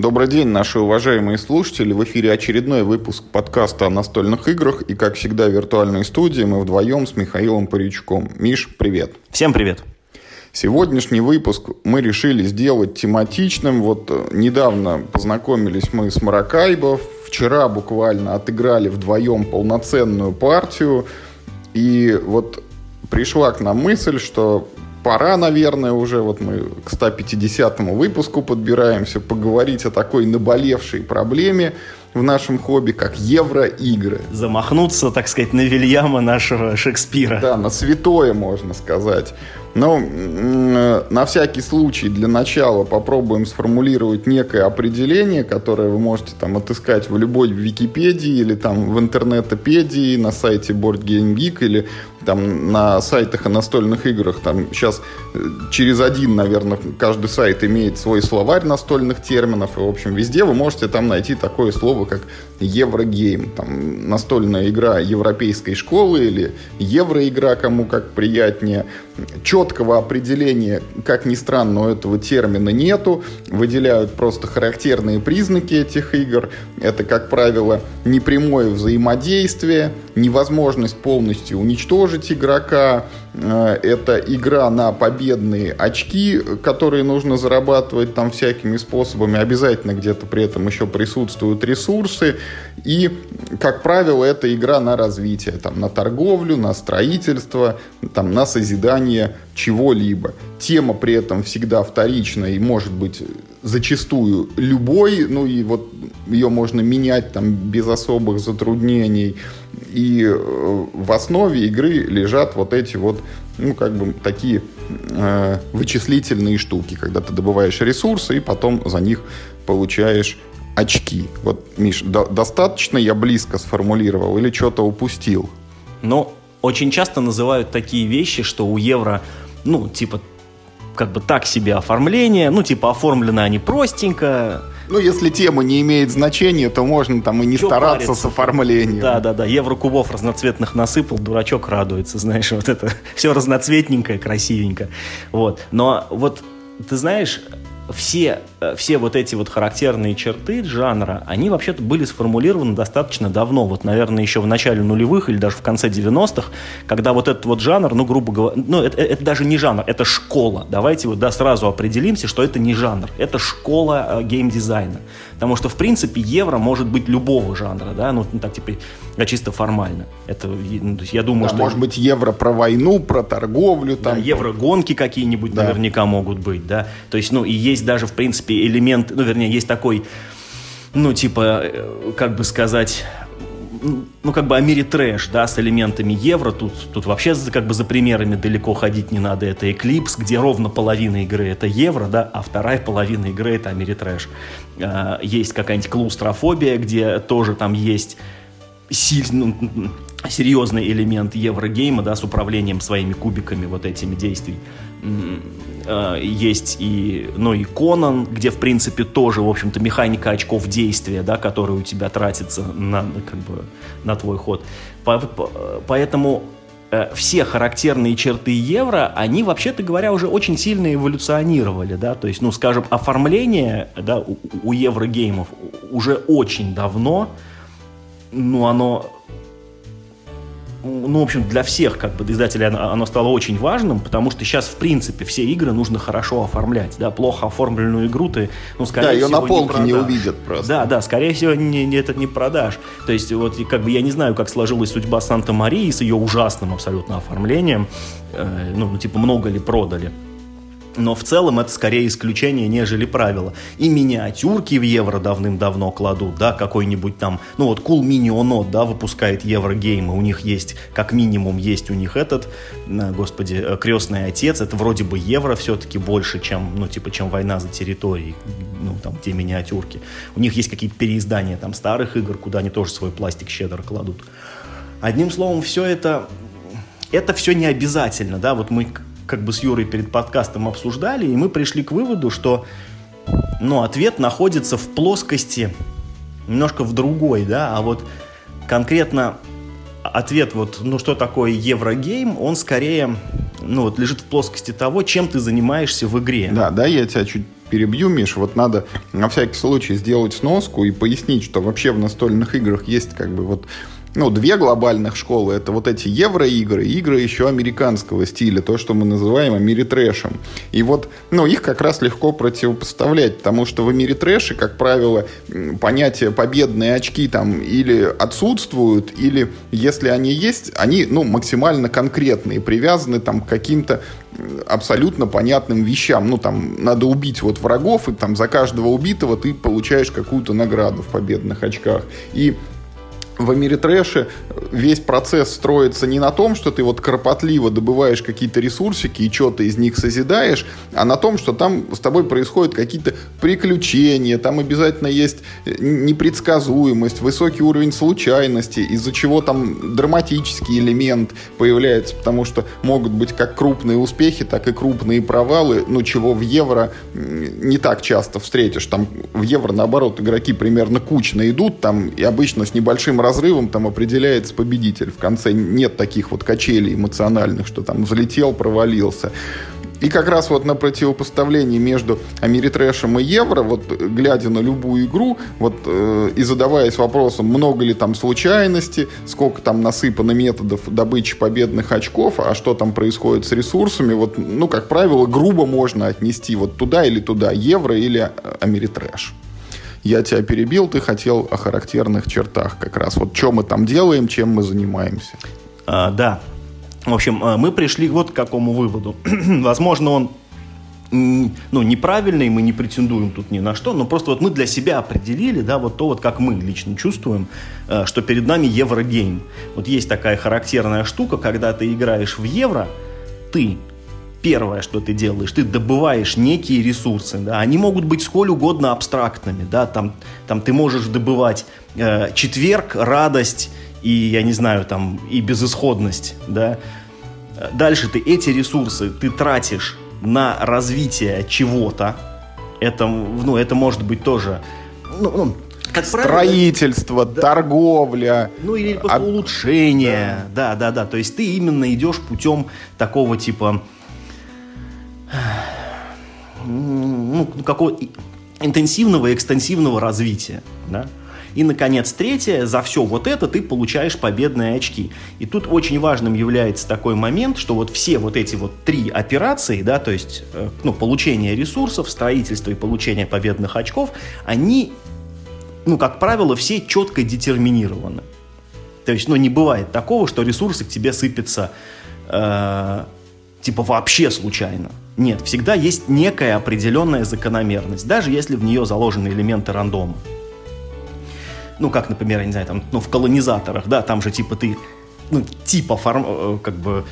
Добрый день, наши уважаемые слушатели. В эфире очередной выпуск подкаста о настольных играх. И, как всегда, в виртуальной студии мы вдвоем с Михаилом Паричком. Миш, привет. Всем привет. Сегодняшний выпуск мы решили сделать тематичным. Вот э, недавно познакомились мы с Маракайбо. Вчера буквально отыграли вдвоем полноценную партию. И вот пришла к нам мысль, что пора, наверное, уже, вот мы к 150-му выпуску подбираемся, поговорить о такой наболевшей проблеме в нашем хобби, как евроигры. Замахнуться, так сказать, на Вильяма нашего Шекспира. Да, на святое, можно сказать. Но на всякий случай для начала попробуем сформулировать некое определение, которое вы можете там отыскать в любой Википедии или там в интернетопедии, на сайте Board Game Geek или там на сайтах о настольных играх. Там сейчас э, через один, наверное, каждый сайт имеет свой словарь настольных терминов. И, в общем, везде вы можете там найти такое слово, как Еврогейм. Там настольная игра европейской школы или евроигра, кому как приятнее. Четкого определения, как ни странно, у этого термина нету. Выделяют просто характерные признаки этих игр. Это, как правило, непрямое взаимодействие, невозможность полностью уничтожить игрока, это игра на победные очки, которые нужно зарабатывать там всякими способами. Обязательно где-то при этом еще присутствуют ресурсы. И, как правило, это игра на развитие, там, на торговлю, на строительство, там, на созидание чего-либо. Тема при этом всегда вторичная и может быть зачастую любой, ну и вот ее можно менять там без особых затруднений. И э, в основе игры лежат вот эти вот, ну, как бы такие э, вычислительные штуки, когда ты добываешь ресурсы и потом за них получаешь очки. Вот, Миш, до, достаточно я близко сформулировал или что-то упустил? Ну, очень часто называют такие вещи, что у евро, ну, типа, как бы так себе оформление, ну, типа, оформлены они простенько, ну, если тема не имеет значения, то можно там и не Чё стараться париться? с оформлением. Да, да, да. Еврокубов разноцветных насыпал, дурачок радуется, знаешь, вот это все разноцветненькое, красивенько. Вот. Но вот ты знаешь, все, э, все вот эти вот характерные черты жанра, они вообще-то были сформулированы достаточно давно, вот, наверное, еще в начале нулевых или даже в конце 90-х, когда вот этот вот жанр, ну, грубо говоря, ну, это, это даже не жанр, это школа. Давайте вот, да, сразу определимся, что это не жанр, это школа э, геймдизайна. Потому что, в принципе, евро может быть любого жанра, да, ну, так, типа, чисто формально. Это, ну, то есть я думаю, да, что... может быть, евро про войну, про торговлю, там. Да, евро-гонки какие-нибудь да. наверняка могут быть, да. То есть, ну, и есть даже, в принципе, элемент, ну, вернее, есть такой, ну, типа, э, как бы сказать, ну, как бы о мире трэш, да, с элементами евро. Тут, тут вообще как бы за примерами далеко ходить не надо. Это Eclipse, где ровно половина игры это евро, да, а вторая половина игры это о мире трэш. А, есть какая-нибудь клаустрофобия, где тоже там есть сильный, ну, серьезный элемент еврогейма, да, с управлением своими кубиками вот этими действий. А, есть и, ну, и Конан, где, в принципе, тоже, в общем-то, механика очков действия, да, которая у тебя тратится на, как бы, на твой ход. Поэтому э, все характерные черты евро, они, вообще-то говоря, уже очень сильно эволюционировали, да, то есть, ну, скажем, оформление, да, у, у еврогеймов уже очень давно, ну, оно ну, в общем, для всех как бы издателей оно, оно стало очень важным, потому что сейчас, в принципе, все игры нужно хорошо оформлять, да, плохо оформленную игру ты, ну, скорее да, всего, ее на полке не, не увидят просто. Да, да, скорее всего, не, не, это не продашь. То есть, вот, как бы, я не знаю, как сложилась судьба Санта-Марии с ее ужасным абсолютно оформлением, э, ну, типа, много ли продали. Но в целом это скорее исключение, нежели правило. И миниатюрки в евро давным-давно кладут, да, какой-нибудь там, ну вот Cool Mini да, выпускает еврогеймы, у них есть, как минимум, есть у них этот, господи, э, крестный отец, это вроде бы евро все-таки больше, чем, ну, типа, чем война за территорией, ну, там, те миниатюрки. У них есть какие-то переиздания там старых игр, куда они тоже свой пластик щедро кладут. Одним словом, все это, это все не обязательно, да, вот мы как бы с Юрой перед подкастом обсуждали, и мы пришли к выводу, что ну, ответ находится в плоскости немножко в другой, да, а вот конкретно ответ вот, ну что такое Еврогейм, он скорее, ну вот лежит в плоскости того, чем ты занимаешься в игре. Да, да, я тебя чуть перебью, Миш. Вот надо на всякий случай сделать сноску и пояснить, что вообще в настольных играх есть как бы вот ну, две глобальных школы. Это вот эти евроигры, игры еще американского стиля, то, что мы называем америтрэшем. И вот, ну, их как раз легко противопоставлять, потому что в америтрэше, как правило, понятие победные очки там или отсутствуют, или если они есть, они, ну, максимально конкретные, привязаны там к каким-то абсолютно понятным вещам. Ну, там, надо убить вот врагов, и там за каждого убитого ты получаешь какую-то награду в победных очках. И в Америтрэше весь процесс строится не на том, что ты вот кропотливо добываешь какие-то ресурсики и что-то из них созидаешь, а на том, что там с тобой происходят какие-то приключения, там обязательно есть непредсказуемость, высокий уровень случайности, из-за чего там драматический элемент появляется, потому что могут быть как крупные успехи, так и крупные провалы, ну, чего в Евро не так часто встретишь. Там в Евро, наоборот, игроки примерно кучно идут, там и обычно с небольшим разрывом там определяется победитель. В конце нет таких вот качелей эмоциональных, что там взлетел, провалился. И как раз вот на противопоставлении между Америтрэшем и Евро, вот глядя на любую игру, вот э, и задаваясь вопросом, много ли там случайности, сколько там насыпано методов добычи победных очков, а что там происходит с ресурсами, вот, ну, как правило, грубо можно отнести вот туда или туда, Евро или э, Америтрэш я тебя перебил, ты хотел о характерных чертах как раз. Вот что мы там делаем, чем мы занимаемся. А, да. В общем, а, мы пришли вот к какому выводу. Возможно, он ну, неправильный, мы не претендуем тут ни на что, но просто вот мы для себя определили, да, вот то вот, как мы лично чувствуем, а, что перед нами еврогейм. Вот есть такая характерная штука, когда ты играешь в евро, ты первое, что ты делаешь, ты добываешь некие ресурсы, да, они могут быть сколь угодно абстрактными, да, там, там ты можешь добывать э, четверг, радость и, я не знаю, там, и безысходность, да. Дальше ты эти ресурсы ты тратишь на развитие чего-то, это, ну, это может быть тоже, ну, ну как строительство, правило, торговля. Ну или просто об... улучшение. Да. да, да, да. То есть ты именно идешь путем такого типа ну, какого интенсивного и экстенсивного развития. Да? И, наконец, третье, за все вот это ты получаешь победные очки. И тут очень важным является такой момент, что вот все вот эти вот три операции, да, то есть, э, ну, получение ресурсов, строительство и получение победных очков, они, ну, как правило, все четко детерминированы. То есть, ну, не бывает такого, что ресурсы к тебе сыпятся, э, типа, вообще случайно. Нет, всегда есть некая определенная закономерность, даже если в нее заложены элементы рандома. Ну, как, например, я не знаю, там, ну, в колонизаторах, да, там же типа ты, ну, типа, форм, э, как бы,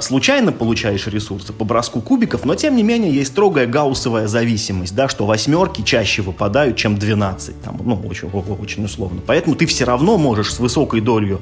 случайно получаешь ресурсы по броску кубиков, но тем не менее есть строгая гауссовая зависимость, да, что восьмерки чаще выпадают, чем 12, там, ну, очень, очень условно. Поэтому ты все равно можешь с высокой долей,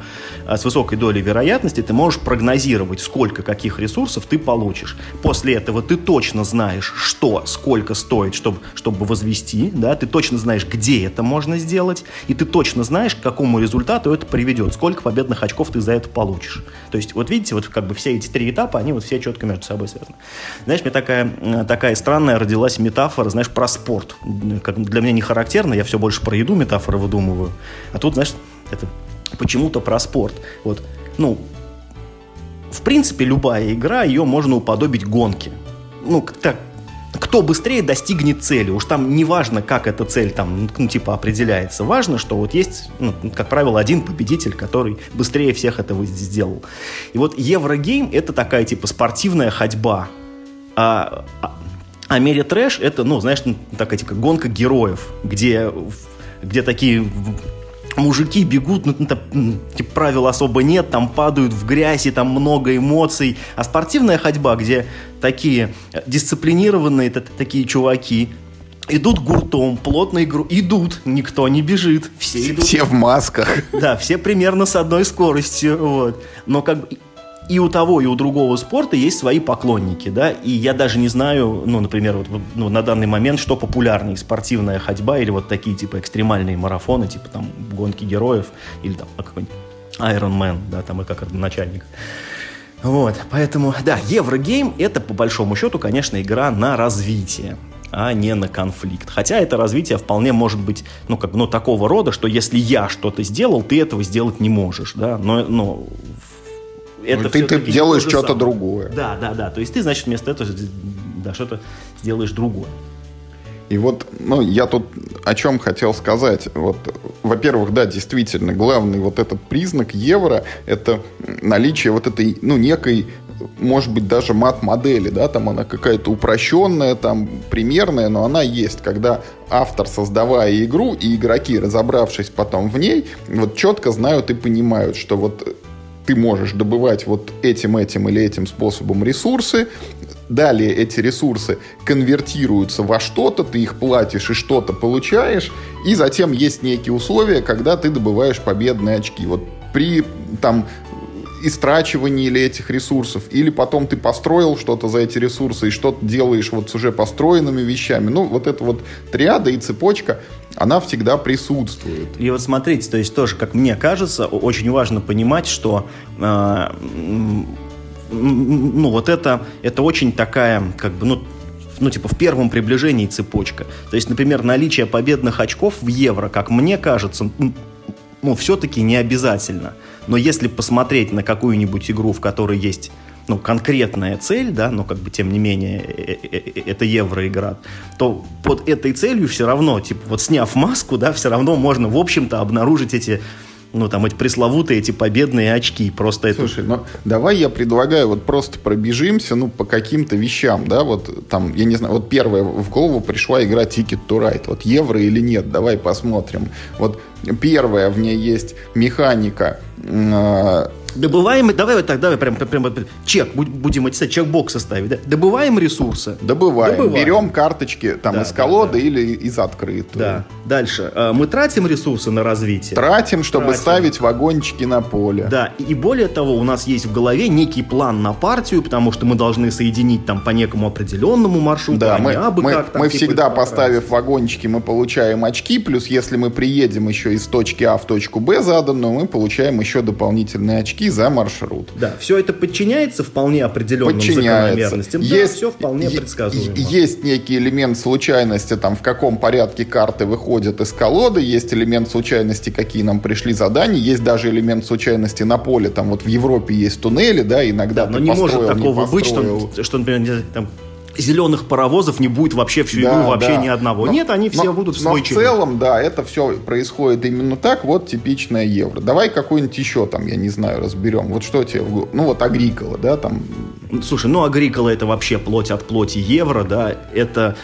э, с высокой долей вероятности ты можешь прогнозировать, сколько каких ресурсов ты получишь. После этого ты точно знаешь, что, сколько стоит, чтобы, чтобы возвести, да, ты точно знаешь, где это можно сделать, и ты точно знаешь, к какому результату это приведет, сколько победных очков ты за это получишь. То есть, вот видите, вот как бы все эти три этапа, они вот все четко между собой связаны. Знаешь, мне такая, э, такая странная родилась метафора, знаешь, про спорт. Как для меня не характерно, я все больше про еду метафоры выдумываю. А тут, знаешь, это почему-то про спорт. Вот, ну, в принципе, любая игра, ее можно уподобить гонке. Ну, так, кто быстрее достигнет цели. Уж там не важно, как эта цель там, ну, типа, определяется. Важно, что вот есть, ну, как правило, один победитель, который быстрее всех этого сделал. И вот Еврогейм — это такая, типа, спортивная ходьба. А, а, а Трэш — это, ну, знаешь, такая, типа, гонка героев, где, где такие мужики бегут, ну, ну, типа, правил особо нет, там падают в грязь, и там много эмоций. А спортивная ходьба, где такие дисциплинированные такие чуваки, идут гуртом, плотно игру, идут, никто не бежит, все идут. Все в масках. Да, все примерно с одной скоростью, вот. Но как бы и у того, и у другого спорта есть свои поклонники, да, и я даже не знаю, ну, например, вот, ну, на данный момент, что популярнее, спортивная ходьба или вот такие, типа, экстремальные марафоны, типа, там, гонки героев, или там, какой-нибудь Iron Man, да, там и как начальник. Вот, поэтому, да, Еврогейм это по большому счету, конечно, игра на развитие а не на конфликт. Хотя это развитие вполне может быть, ну, как бы, ну, такого рода, что если я что-то сделал, ты этого сделать не можешь, да, но, но это ну, ты, ты делаешь что-то другое. Да, да, да, то есть ты, значит, вместо этого да, что-то сделаешь другое. И вот, ну, я тут о чем хотел сказать. Вот, во-первых, да, действительно, главный вот этот признак евро – это наличие вот этой, ну, некой может быть, даже мат-модели, да, там она какая-то упрощенная, там, примерная, но она есть, когда автор, создавая игру, и игроки, разобравшись потом в ней, вот четко знают и понимают, что вот ты можешь добывать вот этим, этим или этим способом ресурсы, Далее эти ресурсы конвертируются во что-то, ты их платишь и что-то получаешь, и затем есть некие условия, когда ты добываешь победные очки. Вот при там истрачивании или этих ресурсов, или потом ты построил что-то за эти ресурсы и что-то делаешь вот с уже построенными вещами. Ну, вот эта вот триада и цепочка, она всегда присутствует. И вот смотрите, то есть тоже, как мне кажется, очень важно понимать, что э, ну, вот это, это очень такая, как бы, ну, ну, типа, в первом приближении цепочка. То есть, например, наличие победных очков в евро, как мне кажется, ну, все-таки не обязательно. Но если посмотреть на какую-нибудь игру, в которой есть ну, конкретная цель, да, но как бы тем не менее э, э, э, это евроигра, то под этой целью все равно, типа, вот сняв маску, да, все равно можно, в общем-то, обнаружить эти ну, там, эти пресловутые, эти победные очки. Просто Слушай, это... ну, давай я предлагаю вот просто пробежимся, ну, по каким-то вещам, да, вот там, я не знаю, вот первая в голову пришла игра Ticket to Ride, вот евро или нет, давай посмотрим. Вот первая, в ней есть механика, э, Добываем, давай вот так, давай прям, прям чек, будем эти чек-боксы ставить, да? Добываем ресурсы. Добываем. Добываем. Берем карточки там да, из колоды да, да. или из открытой. Да. Дальше. А, мы тратим ресурсы на развитие. Тратим, чтобы тратим. ставить вагончики на поле. Да. И более того, у нас есть в голове некий план на партию, потому что мы должны соединить там по некому определенному маршруту, да, а мы, абы мы, как. Там, мы типа, всегда, поставив вагончики, мы получаем очки, плюс если мы приедем еще из точки А в точку Б заданную, мы получаем еще дополнительные очки очки за маршрут. Да, все это подчиняется вполне определенным закономерностям. Есть, да, все вполне предсказуемо. Есть некий элемент случайности, там, в каком порядке карты выходят из колоды, есть элемент случайности, какие нам пришли задания, есть даже элемент случайности на поле, там вот в Европе есть туннели, да, иногда да, но не может такого не быть, что, что например, там, зеленых паровозов не будет вообще всю игру, да, вообще да. ни одного. Но, Нет, они все но, будут в свой Но в целом, да, это все происходит именно так. Вот типичное евро. Давай какой-нибудь еще там, я не знаю, разберем. Вот что тебе, ну вот Агрикола, да, там. Слушай, ну Агрикола это вообще плоть от плоти евро, да, это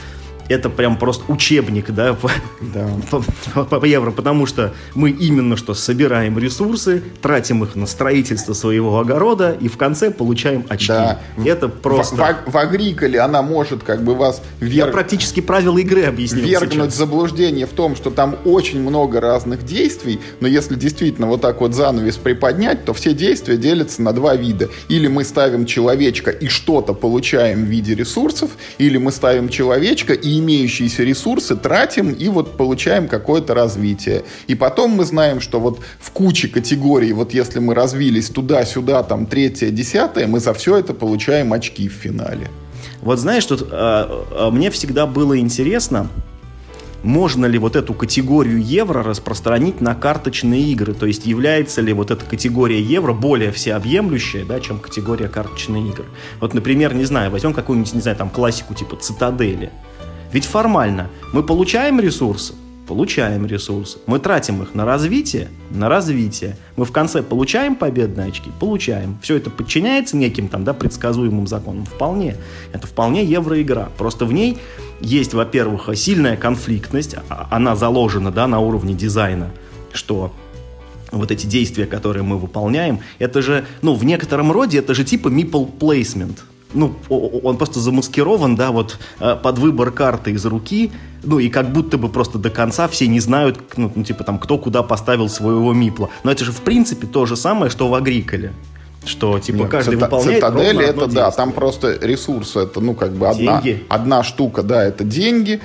это прям просто учебник, да, по, да. По, по, по евро, потому что мы именно что собираем ресурсы, тратим их на строительство своего огорода и в конце получаем очки. Да. Это просто... В, в, в Агриколе она может как бы вас... Вер... Я практически правила игры объяснил Вергнуть сейчас. заблуждение в том, что там очень много разных действий, но если действительно вот так вот занавес приподнять, то все действия делятся на два вида. Или мы ставим человечка и что-то получаем в виде ресурсов, или мы ставим человечка и имеющиеся ресурсы тратим и вот получаем какое-то развитие. И потом мы знаем, что вот в куче категорий, вот если мы развились туда-сюда, там третье, десятое, мы за все это получаем очки в финале. Вот знаешь, тут а, а, мне всегда было интересно, можно ли вот эту категорию евро распространить на карточные игры? То есть является ли вот эта категория евро более всеобъемлющая, да, чем категория карточные игры? Вот, например, не знаю, возьмем какую-нибудь, не знаю, там классику типа Цитадели. Ведь формально мы получаем ресурсы, получаем ресурсы. Мы тратим их на развитие, на развитие. Мы в конце получаем победные очки, получаем. Все это подчиняется неким там, да, предсказуемым законам. Вполне. Это вполне евроигра. Просто в ней есть, во-первых, сильная конфликтность. А, она заложена, да, на уровне дизайна, что вот эти действия, которые мы выполняем, это же, ну, в некотором роде, это же типа meeple placement ну, он просто замаскирован, да, вот э, под выбор карты из руки, ну, и как будто бы просто до конца все не знают, ну, ну типа там, кто куда поставил своего мипла. Но это же, в принципе, то же самое, что в Агриколе. Что, типа, Нет, каждый цита- выполняет Цитадель это, да, там просто ресурсы, это, ну, как бы одна, одна штука, да, это деньги,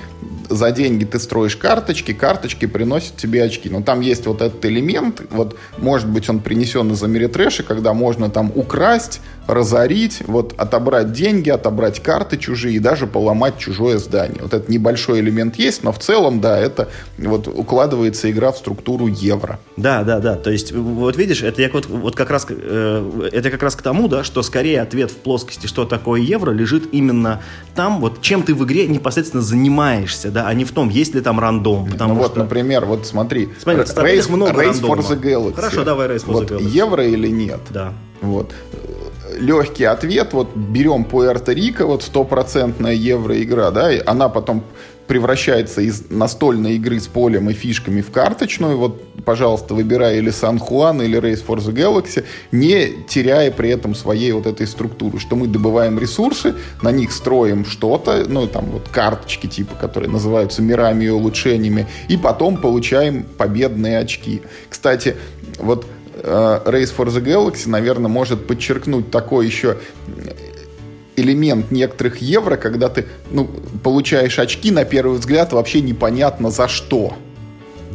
за деньги ты строишь карточки, карточки приносят тебе очки. Но там есть вот этот элемент, вот, может быть, он принесен из Америтрэша, когда можно там украсть, разорить, вот, отобрать деньги, отобрать карты чужие и даже поломать чужое здание. Вот этот небольшой элемент есть, но в целом, да, это вот укладывается игра в структуру евро. Да, да, да. То есть, вот видишь, это я вот, вот как раз, э, это как раз к тому, да, что скорее ответ в плоскости, что такое евро, лежит именно там, вот чем ты в игре непосредственно занимаешься, да, а не в том, есть ли там рандом. Потому ну, вот, что... например, вот смотри, смотри Race, много Race for the Galaxy. Хорошо, давай Race for вот the Galaxy. евро или нет? Да. Вот легкий ответ, вот берем Пуэрто-Рико, вот стопроцентная евро-игра, да, и она потом превращается из настольной игры с полем и фишками в карточную. Вот, пожалуйста, выбирай или Сан Хуан, или Race for the Galaxy, не теряя при этом своей вот этой структуры, что мы добываем ресурсы, на них строим что-то, ну, там вот карточки типа, которые называются мирами и улучшениями, и потом получаем победные очки. Кстати, вот Race for the Galaxy, наверное, может подчеркнуть такой еще элемент некоторых евро, когда ты ну, получаешь очки, на первый взгляд, вообще непонятно за что.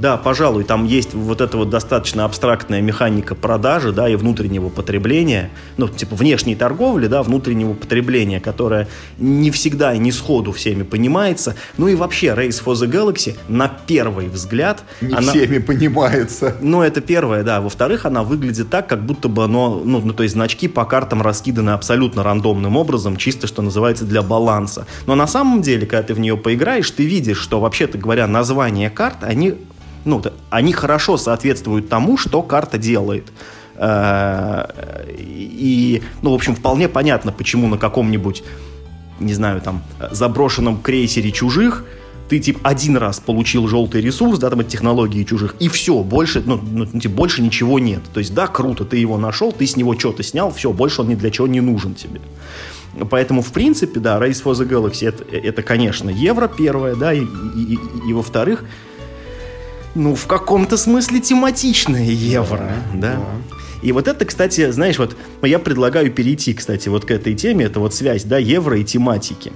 Да, пожалуй, там есть вот эта вот достаточно абстрактная механика продажи, да, и внутреннего потребления, ну, типа внешней торговли, да, внутреннего потребления, которая не всегда и не сходу всеми понимается. Ну и вообще, Race for the Galaxy на первый взгляд... Не она... всеми понимается. Ну, это первое, да. Во-вторых, она выглядит так, как будто бы оно, ну, ну, то есть значки по картам раскиданы абсолютно рандомным образом, чисто, что называется, для баланса. Но на самом деле, когда ты в нее поиграешь, ты видишь, что, вообще-то говоря, названия карт, они ну, они хорошо соответствуют тому, что карта делает. Э, и, ну, в общем, вполне понятно, почему на каком-нибудь, не знаю, там, заброшенном крейсере чужих ты, типа, один раз получил желтый ресурс, да, там, от технологии чужих, и все, больше, ну, ну, типа, больше ничего нет. То есть, да, круто, ты его нашел, ты с него что-то снял, все, больше он ни для чего не нужен тебе. Поэтому, в принципе, да, Race for the Galaxy это, это конечно, евро первое, да, и, и, и, и во-вторых, ну, в каком-то смысле тематичное евро, да. да. И вот это, кстати, знаешь, вот я предлагаю перейти, кстати, вот к этой теме, это вот связь, да, евро и тематики.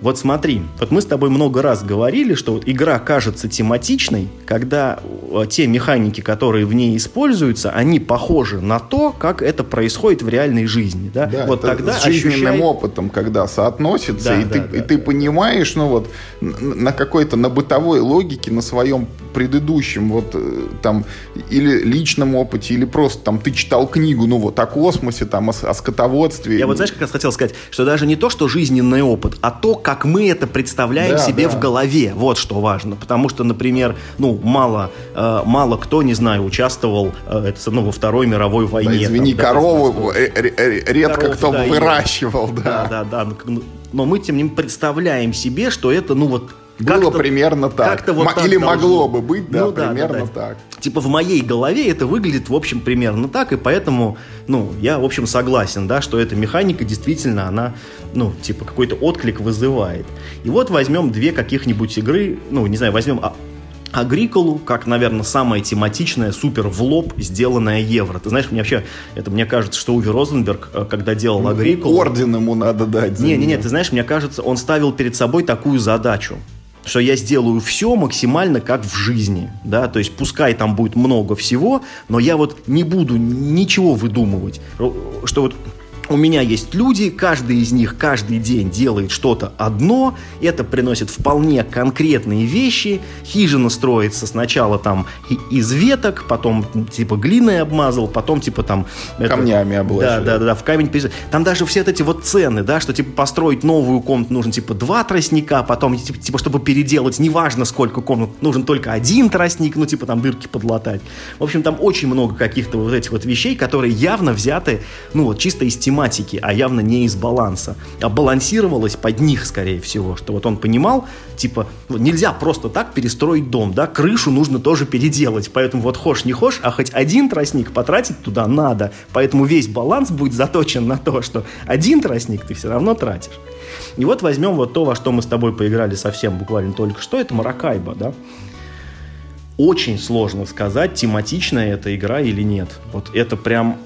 Вот смотри, вот мы с тобой много раз говорили, что вот игра кажется тематичной, когда э, те механики, которые в ней используются, они похожи на то, как это происходит в реальной жизни. Да? Да, вот тогда с жизненным ощущай... опытом, когда соотносится, да, и, да, ты, да, и ты понимаешь, ну вот на какой-то, на бытовой логике, на своем предыдущем вот э, там или личном опыте, или просто там ты читал книгу, ну вот о космосе, там о, о скотоводстве. Я вот знаешь, как раз хотел сказать, что даже не то, что жизненный опыт, а то, как мы это представляем да, себе да. в голове. Вот что важно. Потому что, например, ну, мало, э, мало кто, не знаю, участвовал э, это, ну, во Второй мировой войне. Да, извини, там, корову да, редко коров, кто да, выращивал. Да, да, да. да. Но мы, тем не менее, представляем себе, что это, ну, вот было примерно так. Как-то вот Или могло бы быть, да, ну, примерно да, да, так. Типа в моей голове это выглядит, в общем, примерно так, и поэтому, ну, я, в общем, согласен, да, что эта механика действительно, она, ну, типа, какой-то отклик вызывает. И вот возьмем две каких-нибудь игры, ну, не знаю, возьмем Агриколу, как, наверное, самая тематичная, супер в лоб сделанная евро. Ты знаешь, мне вообще, это мне кажется, что Уви Розенберг, э, когда делал Агриколу... Орден ему надо дать. Не-не-не, ты знаешь, мне кажется, он ставил перед собой такую задачу что я сделаю все максимально как в жизни, да, то есть пускай там будет много всего, но я вот не буду ничего выдумывать, что вот у меня есть люди, каждый из них каждый день делает что-то одно, это приносит вполне конкретные вещи. Хижина строится сначала там из веток, потом типа глиной обмазал, потом типа там... Камнями это, обложил. Да, да, да, в камень... Там даже все эти вот цены, да, что типа построить новую комнату нужно типа два тростника, потом типа, типа чтобы переделать, неважно сколько комнат, нужен только один тростник, ну типа там дырки подлатать. В общем, там очень много каких-то вот этих вот вещей, которые явно взяты, ну вот чисто из тематики тематики, а явно не из баланса. А балансировалось под них, скорее всего, что вот он понимал, типа, нельзя просто так перестроить дом, да, крышу нужно тоже переделать, поэтому вот хошь не хошь, а хоть один тростник потратить туда надо, поэтому весь баланс будет заточен на то, что один тростник ты все равно тратишь. И вот возьмем вот то, во что мы с тобой поиграли совсем буквально только что, это Маракайба, да, очень сложно сказать, тематичная эта игра или нет. Вот это прям,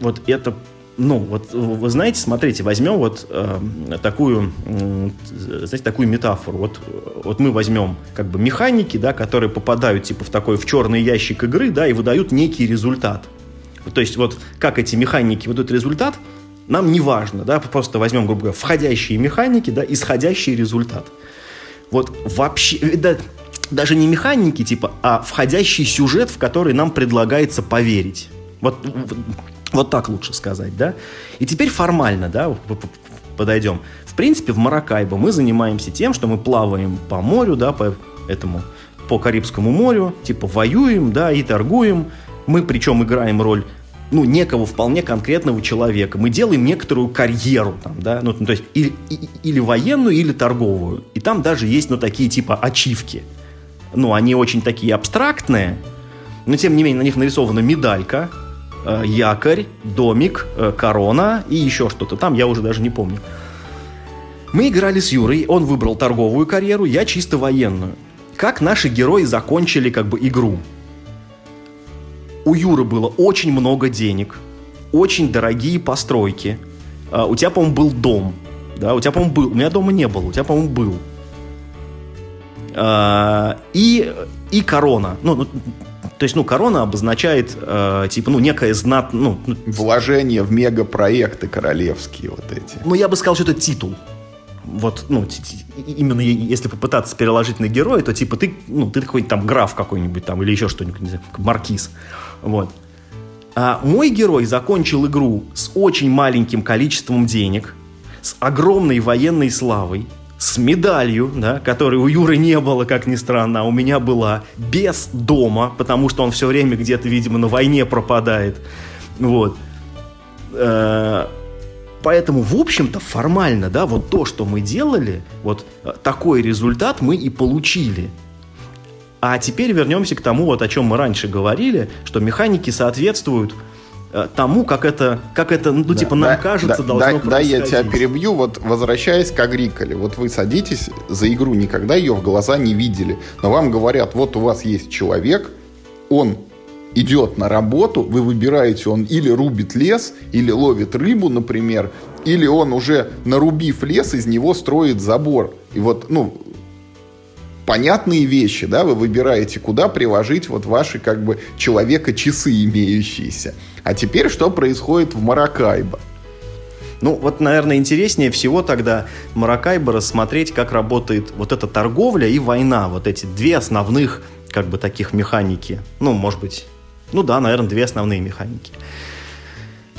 вот это ну, вот вы знаете, смотрите, возьмем вот э, такую, э, знаете, такую метафору. Вот, вот мы возьмем как бы механики, да, которые попадают типа в такой в черный ящик игры, да, и выдают некий результат. То есть вот как эти механики выдают результат, нам не важно, да, просто возьмем, грубо говоря, входящие механики, да, исходящий результат. Вот вообще, э, да, даже не механики типа, а входящий сюжет, в который нам предлагается поверить. Вот вот так лучше сказать, да? И теперь формально, да, подойдем. В принципе, в Маракайбо мы занимаемся тем, что мы плаваем по морю, да, по этому, по Карибскому морю, типа воюем, да, и торгуем. Мы причем играем роль ну, некого вполне конкретного человека. Мы делаем некоторую карьеру, там, да, ну, то есть или, или военную, или торговую. И там даже есть, ну, такие типа ачивки. Ну, они очень такие абстрактные, но тем не менее на них нарисована медалька, якорь, домик, э, корона и еще что-то там, я уже даже не помню. Мы играли с Юрой, он выбрал торговую карьеру, я чисто военную. Как наши герои закончили как бы игру? У Юры было очень много денег, очень дорогие постройки. Э, у тебя, по-моему, был дом. Да, у тебя, по-моему, был. У меня дома не было, у тебя, по-моему, был. И, и корона. Ну, ну то есть, ну, корона обозначает, э, типа, ну, некое знат... Ну, Вложение в мегапроекты королевские вот эти. Ну, я бы сказал, что это титул. Вот, ну, именно если попытаться переложить на героя, то, типа, ты, ну, ты какой-нибудь там граф какой-нибудь там, или еще что-нибудь, не знаю, маркиз. Вот. А мой герой закончил игру с очень маленьким количеством денег, с огромной военной славой, с медалью, да, которой у Юры не было, как ни странно, а у меня была, без дома, потому что он все время где-то, видимо, на войне пропадает. Вот. Э, поэтому, в общем-то, формально, да, вот то, что мы делали, вот э, такой результат мы и получили. А теперь вернемся к тому, вот о чем мы раньше говорили, что механики соответствуют тому, как это, как это ну, да, типа, нам да, кажется, да, должно да, Да, я тебя перебью, вот возвращаясь к Агриколе. Вот вы садитесь за игру, никогда ее в глаза не видели, но вам говорят, вот у вас есть человек, он идет на работу, вы выбираете, он или рубит лес, или ловит рыбу, например, или он уже нарубив лес, из него строит забор. И вот, ну, понятные вещи, да, вы выбираете, куда приложить вот ваши как бы человека-часы имеющиеся. А теперь что происходит в Маракайбо? Ну, вот, наверное, интереснее всего тогда Маракайбо рассмотреть, как работает вот эта торговля и война, вот эти две основных, как бы, таких механики. Ну, может быть, ну да, наверное, две основные механики.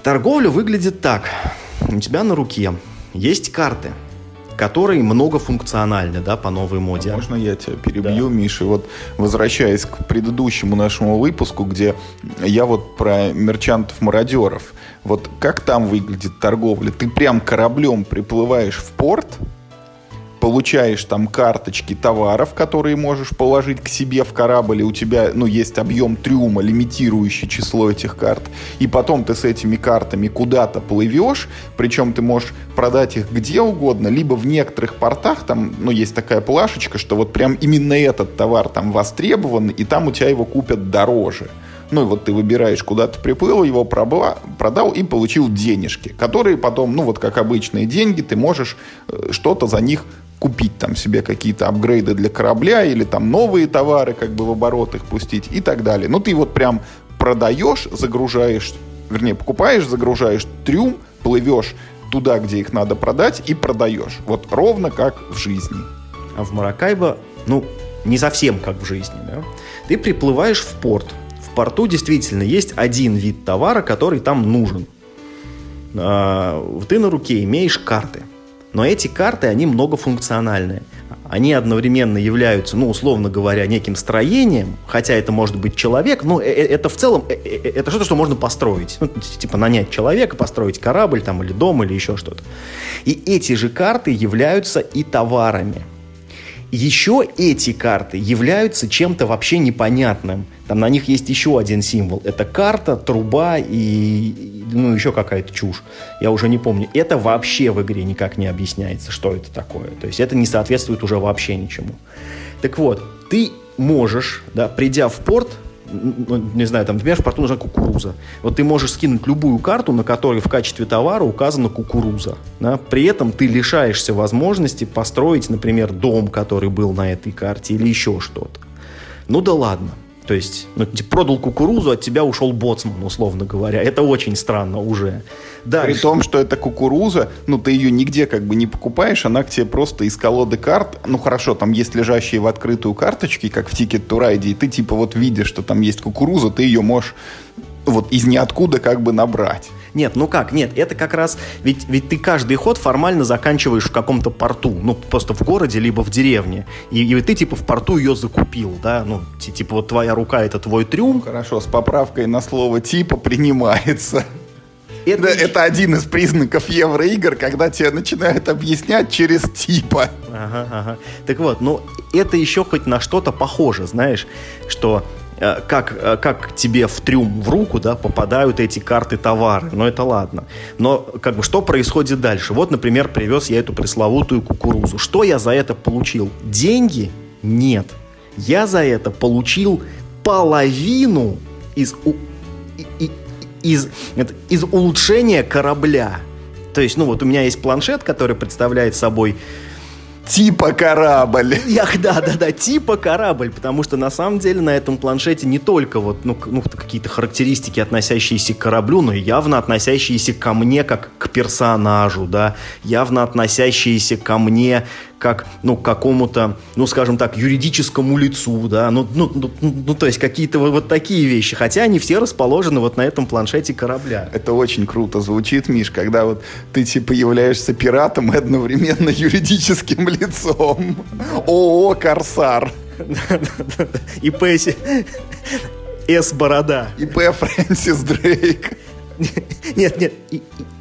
Торговля выглядит так. У тебя на руке есть карты – которые многофункциональны, да, по новой моде. А можно я тебя перебью, да. Миша? Вот возвращаясь к предыдущему нашему выпуску, где я вот про мерчантов-мародеров. Вот как там выглядит торговля? Ты прям кораблем приплываешь в порт, получаешь там карточки товаров, которые можешь положить к себе в корабль, и у тебя, ну, есть объем трюма, лимитирующий число этих карт, и потом ты с этими картами куда-то плывешь, причем ты можешь продать их где угодно, либо в некоторых портах, там, ну, есть такая плашечка, что вот прям именно этот товар там востребован, и там у тебя его купят дороже. Ну, и вот ты выбираешь, куда ты приплыл, его пробла, продал и получил денежки, которые потом, ну, вот как обычные деньги, ты можешь э, что-то за них купить там себе какие-то апгрейды для корабля или там новые товары как бы в оборот их пустить и так далее. Ну, ты вот прям продаешь, загружаешь, вернее, покупаешь, загружаешь трюм, плывешь туда, где их надо продать и продаешь. Вот ровно как в жизни. А в Маракайбо, ну, не совсем как в жизни, да? Ты приплываешь в порт. В порту действительно есть один вид товара, который там нужен. А, ты на руке имеешь карты. Но эти карты, они многофункциональные. Они одновременно являются, ну, условно говоря, неким строением, хотя это может быть человек, но э, э, это в целом, э, это что-то, что можно построить. Ну, типа нанять человека, построить корабль там, или дом, или еще что-то. И эти же карты являются и товарами. Еще эти карты являются чем-то вообще непонятным. Там на них есть еще один символ. Это карта, труба и, ну, еще какая-то чушь. Я уже не помню. Это вообще в игре никак не объясняется, что это такое. То есть это не соответствует уже вообще ничему. Так вот, ты можешь, да, придя в порт, ну, не знаю, там, например, в порту нужна кукуруза. Вот ты можешь скинуть любую карту, на которой в качестве товара указана кукуруза. Да? При этом ты лишаешься возможности построить, например, дом, который был на этой карте, или еще что-то. Ну да ладно. То есть, ну, ты продал кукурузу, от тебя ушел боцман, условно говоря. Это очень странно уже. Дальше. При том, что это кукуруза, ну, ты ее нигде как бы не покупаешь, она к тебе просто из колоды карт, ну, хорошо, там есть лежащие в открытую карточки, как в Ticket to Ride, и ты типа вот видишь, что там есть кукуруза, ты ее можешь вот из ниоткуда как бы набрать. Нет, ну как, нет, это как раз, ведь, ведь ты каждый ход формально заканчиваешь в каком-то порту, ну просто в городе, либо в деревне, и, и ты типа в порту ее закупил, да, ну типа вот твоя рука это твой трюм. Хорошо, с поправкой на слово типа принимается. Это, это, это один из признаков евроигр, когда тебе начинают объяснять через типа. Ага, ага. Так вот, ну это еще хоть на что-то похоже, знаешь, что как, э, как тебе в трюм в руку да, попадают эти карты товары. Но это ладно. Но как бы что происходит дальше? Вот, например, привез я эту пресловутую кукурузу. Что я за это получил? Деньги? Нет. Я за это получил половину из, из, из улучшения корабля. То есть, ну вот у меня есть планшет, который представляет собой Типа корабль. Я, да, да, да, типа корабль, потому что на самом деле на этом планшете не только вот, ну, ну какие-то характеристики, относящиеся к кораблю, но явно относящиеся ко мне как к персонажу, да, явно относящиеся ко мне как, ну, какому-то, ну, скажем так, юридическому лицу, да, ну, ну, ну, ну то есть какие-то вот, вот такие вещи, хотя они все расположены вот на этом планшете корабля. Это очень круто звучит, Миш, когда вот ты, типа, являешься пиратом и одновременно юридическим лицом. ООО «Корсар». ИП С. Борода. ИП Фрэнсис Дрейк. Нет, нет,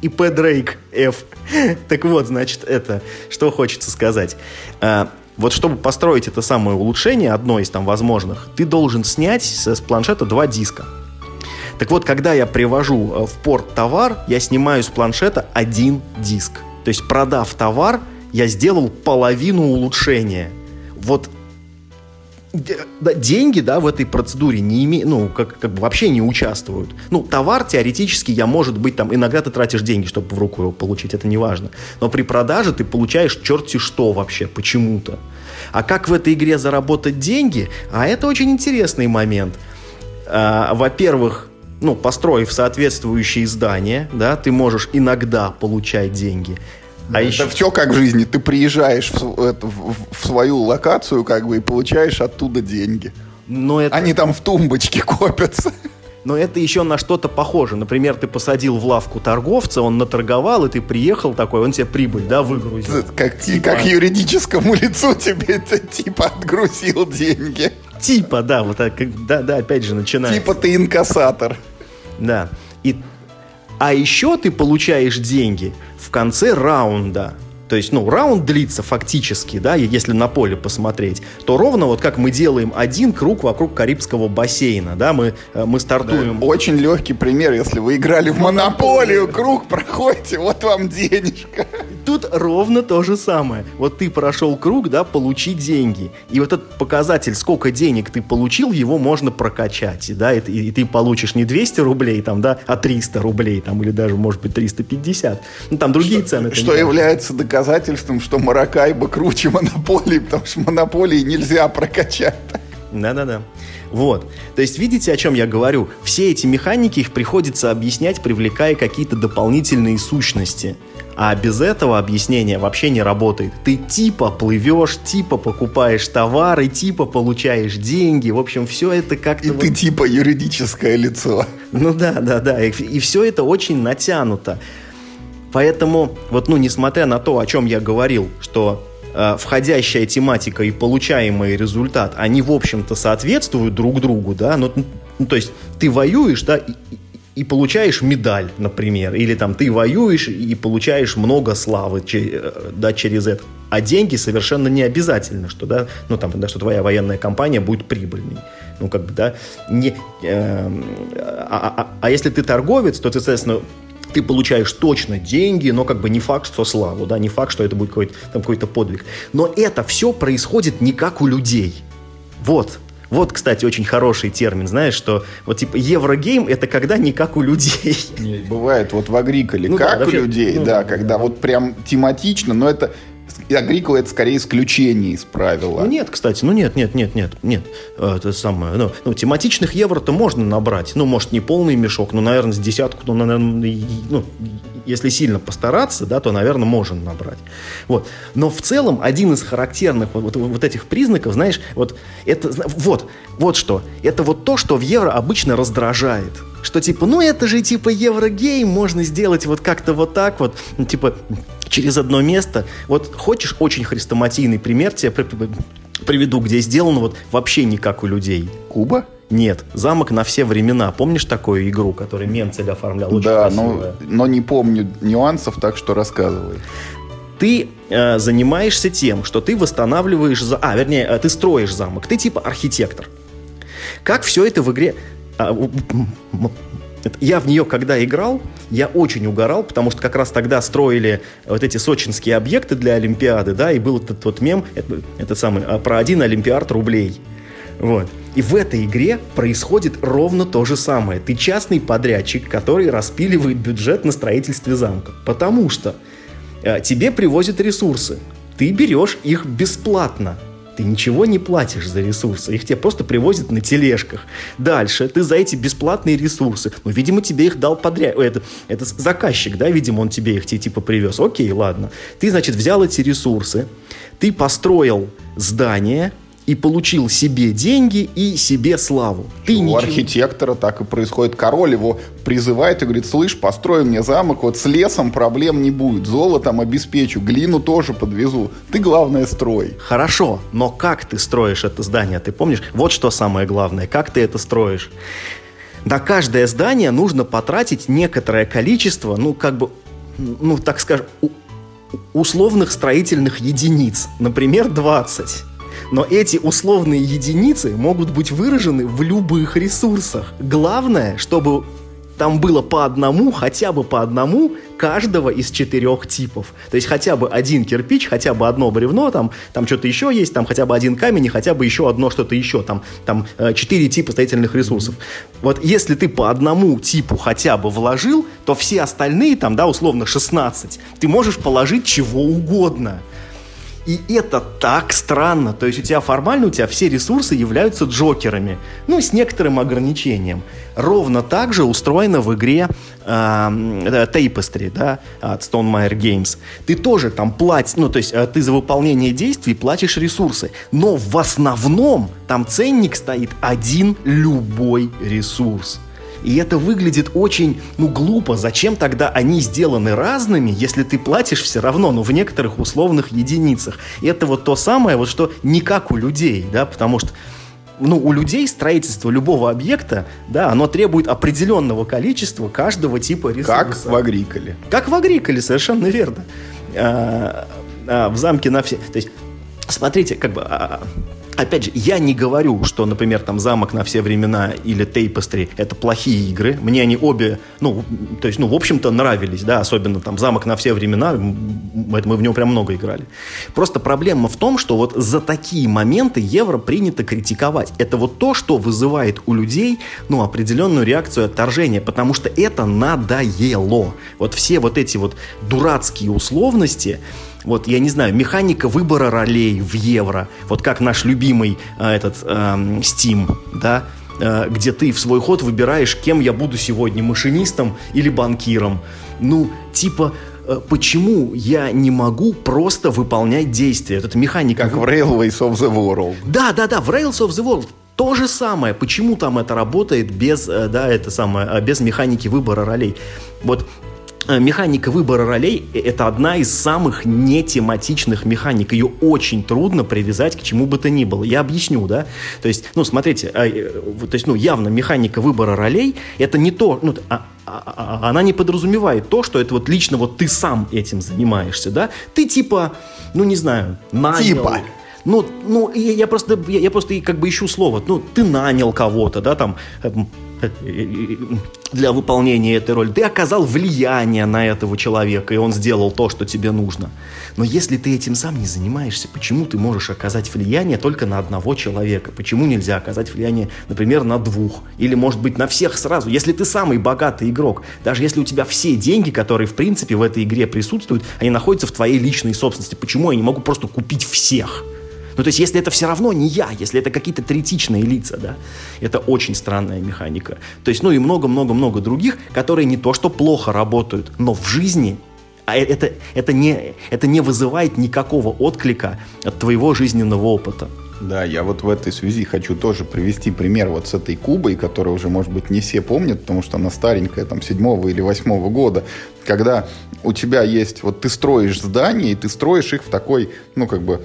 ИП Дрейк F. Так вот, значит, это, что хочется сказать. А, вот чтобы построить это самое улучшение, одно из там возможных, ты должен снять с планшета два диска. Так вот, когда я привожу э, в порт товар, я снимаю с планшета один диск. То есть, продав товар, я сделал половину улучшения. Вот деньги, да, в этой процедуре не име, ну, как, как бы вообще не участвуют. Ну, товар теоретически я, может быть, там, иногда ты тратишь деньги, чтобы в руку его получить, это не важно. Но при продаже ты получаешь черти что вообще, почему-то. А как в этой игре заработать деньги? А это очень интересный момент. А, во-первых, ну, построив соответствующие здания, да, ты можешь иногда получать деньги. А еще... Это все как в жизни. Ты приезжаешь в, это, в, в свою локацию как бы и получаешь оттуда деньги. Но это... Они там в тумбочке копятся. Но это еще на что-то похоже. Например, ты посадил в лавку торговца, он наторговал, и ты приехал такой, он тебе прибыль, да, выгрузил. Как, типа... как юридическому лицу тебе это типа отгрузил деньги. Типа, да, вот так, да, да, опять же начинается. Типа ты инкассатор. Да. И а еще ты получаешь деньги в конце раунда. То есть, ну, раунд длится фактически, да, если на поле посмотреть, то ровно вот как мы делаем один круг вокруг Карибского бассейна, да, мы, э, мы стартуем. Да, очень легкий пример, если вы играли в монополию, круг проходите, вот вам денежка. Тут ровно то же самое. Вот ты прошел круг, да, получи деньги. И вот этот показатель, сколько денег ты получил, его можно прокачать, да, и, и ты получишь не 200 рублей, там, да, а 300 рублей, там, или даже, может быть, 350. Ну, там другие что, цены. Что является доказательством доказательством, что Маракайба круче монополии, потому что монополии нельзя прокачать. Да-да-да. Вот. То есть, видите, о чем я говорю? Все эти механики, их приходится объяснять, привлекая какие-то дополнительные сущности. А без этого объяснения вообще не работает. Ты типа плывешь, типа покупаешь товары, типа получаешь деньги. В общем, все это как-то... И вот... ты типа юридическое лицо. Ну да, да, да. И, и все это очень натянуто. Поэтому, вот, ну, несмотря на то, о чем я говорил, что э, входящая тематика и получаемый результат, они, в общем-то, соответствуют друг другу, да, ну, ну то есть ты воюешь, да, и, и получаешь медаль, например, или там ты воюешь и получаешь много славы э, да, через это. А деньги совершенно не обязательно, что, да, ну, там, да, что твоя военная компания будет прибыльной. Ну, как бы, да, не, э, а, а, а если ты торговец, то ты, соответственно, ты получаешь точно деньги, но как бы не факт, что славу, да, не факт, что это будет какой-то, там, какой-то подвиг. Но это все происходит не как у людей. Вот. Вот, кстати, очень хороший термин, знаешь, что вот типа еврогейм это когда не как у людей. Нет, бывает вот в Агриколе ну, как да, у людей, ну, да, когда вот прям тематично, но это Агрикола это скорее исключение из правила. Ну нет, кстати, ну нет, нет, нет, нет, нет. Э, это самое, ну, ну тематичных евро-то можно набрать. Ну, может, не полный мешок, но, наверное, с десятку, ну, наверное, ну, если сильно постараться, да, то, наверное, можно набрать. Вот. Но в целом один из характерных вот, вот, вот этих признаков, знаешь, вот это, вот, вот что, это вот то, что в евро обычно раздражает. Что типа, ну это же типа еврогейм, можно сделать вот как-то вот так вот, ну, типа через одно место. Вот хочешь очень хрестоматийный пример тебе приведу, где сделано вот вообще не как у людей. Куба? Нет, замок на все времена. Помнишь такую игру, которую Менцель оформлял? Очень да, но, но не помню нюансов, так что рассказывай. Ты э, занимаешься тем, что ты восстанавливаешь... За... А, вернее, э, ты строишь замок. Ты типа архитектор. Как все это в игре... Я в нее когда играл, я очень угорал, потому что как раз тогда строили вот эти сочинские объекты для Олимпиады, да, и был этот вот мем, это, это самый, а, про один Олимпиард рублей. Вот. И в этой игре происходит ровно то же самое. Ты частный подрядчик, который распиливает бюджет на строительстве замка. Потому что э, тебе привозят ресурсы. Ты берешь их бесплатно. Ты ничего не платишь за ресурсы, их тебе просто привозят на тележках. Дальше ты за эти бесплатные ресурсы, ну, видимо, тебе их дал подряд, это, это заказчик, да, видимо, он тебе их типа привез. Окей, ладно. Ты, значит, взял эти ресурсы, ты построил здание, и получил себе деньги и себе славу. Ты У ничего... архитектора так и происходит. Король его призывает и говорит, слышь, построй мне замок, вот с лесом проблем не будет, золотом обеспечу, глину тоже подвезу. Ты, главное, строй. Хорошо, но как ты строишь это здание, ты помнишь? Вот что самое главное, как ты это строишь. На каждое здание нужно потратить некоторое количество, ну, как бы, ну, так скажем, условных строительных единиц. Например, 20. Но эти условные единицы могут быть выражены в любых ресурсах. Главное, чтобы там было по одному, хотя бы по одному каждого из четырех типов. То есть хотя бы один кирпич, хотя бы одно бревно, там, там что-то еще есть, там хотя бы один камень и хотя бы еще одно что-то еще, там, там э, четыре типа строительных ресурсов. Вот если ты по одному типу хотя бы вложил, то все остальные, там, да, условно 16, ты можешь положить чего угодно. И это так странно. То есть у тебя формально, у тебя все ресурсы являются джокерами. Ну, с некоторым ограничением. Ровно так же устроено в игре э, Tapestry, да, от Stonemaier Games. Ты тоже там платишь, ну, то есть э, ты за выполнение действий платишь ресурсы. Но в основном там ценник стоит один любой ресурс. И это выглядит очень, ну, глупо. Зачем тогда они сделаны разными, если ты платишь все равно, ну, в некоторых условных единицах? И это вот то самое, вот что не как у людей, да, потому что ну, у людей строительство любого объекта, да, оно требует определенного количества каждого типа ресурса. Как в Агриколе. Как в Агриколе, совершенно верно. А, а, в замке на все... То есть, смотрите, как бы... А, Опять же, я не говорю, что, например, там «Замок на все времена» или «Тейпостри» — это плохие игры. Мне они обе, ну, то есть, ну, в общем-то, нравились, да, особенно там «Замок на все времена», это мы в него прям много играли. Просто проблема в том, что вот за такие моменты евро принято критиковать. Это вот то, что вызывает у людей, ну, определенную реакцию отторжения, потому что это надоело. Вот все вот эти вот дурацкие условности, вот, я не знаю, механика выбора ролей в евро, вот как наш любимый э, этот э, Steam, да, э, где ты в свой ход выбираешь, кем я буду сегодня, машинистом или банкиром. Ну, типа, э, почему я не могу просто выполнять действия? Это механика... Как в Railways of the World. Да, да, да, в Rails of the World то же самое. Почему там это работает без, э, да, это самое, э, без механики выбора ролей? Вот механика выбора ролей — это одна из самых нетематичных механик. Ее очень трудно привязать к чему бы то ни было. Я объясню, да? То есть, ну, смотрите, а, э, то есть, ну, явно механика выбора ролей — это не то, ну, а, а, а, она не подразумевает то, что это вот лично вот ты сам этим занимаешься, да? Ты типа, ну, не знаю, нанял... Типа. Ну, ну, я, я просто, я, я просто как бы ищу слово. Ну, ты нанял кого-то, да, там, для выполнения этой роли. Ты оказал влияние на этого человека, и он сделал то, что тебе нужно. Но если ты этим сам не занимаешься, почему ты можешь оказать влияние только на одного человека? Почему нельзя оказать влияние, например, на двух? Или, может быть, на всех сразу? Если ты самый богатый игрок, даже если у тебя все деньги, которые, в принципе, в этой игре присутствуют, они находятся в твоей личной собственности, почему я не могу просто купить всех? Ну, то есть, если это все равно не я, если это какие-то третичные лица, да, это очень странная механика. То есть, ну и много-много-много других, которые не то что плохо работают, но в жизни а э, это, это, не, это не вызывает никакого отклика от твоего жизненного опыта. Да, я вот в этой связи хочу тоже привести пример вот с этой Кубой, которую уже, может быть, не все помнят, потому что она старенькая, там, седьмого или восьмого года, когда у тебя есть, вот ты строишь здание, и ты строишь их в такой, ну, как бы,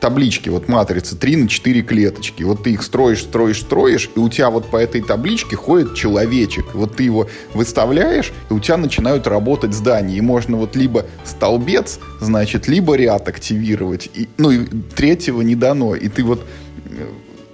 таблички, вот матрицы 3 на 4 клеточки. Вот ты их строишь, строишь, строишь, и у тебя вот по этой табличке ходит человечек. Вот ты его выставляешь, и у тебя начинают работать здания. И можно вот либо столбец, значит, либо ряд активировать. И, ну и третьего не дано. И ты вот э,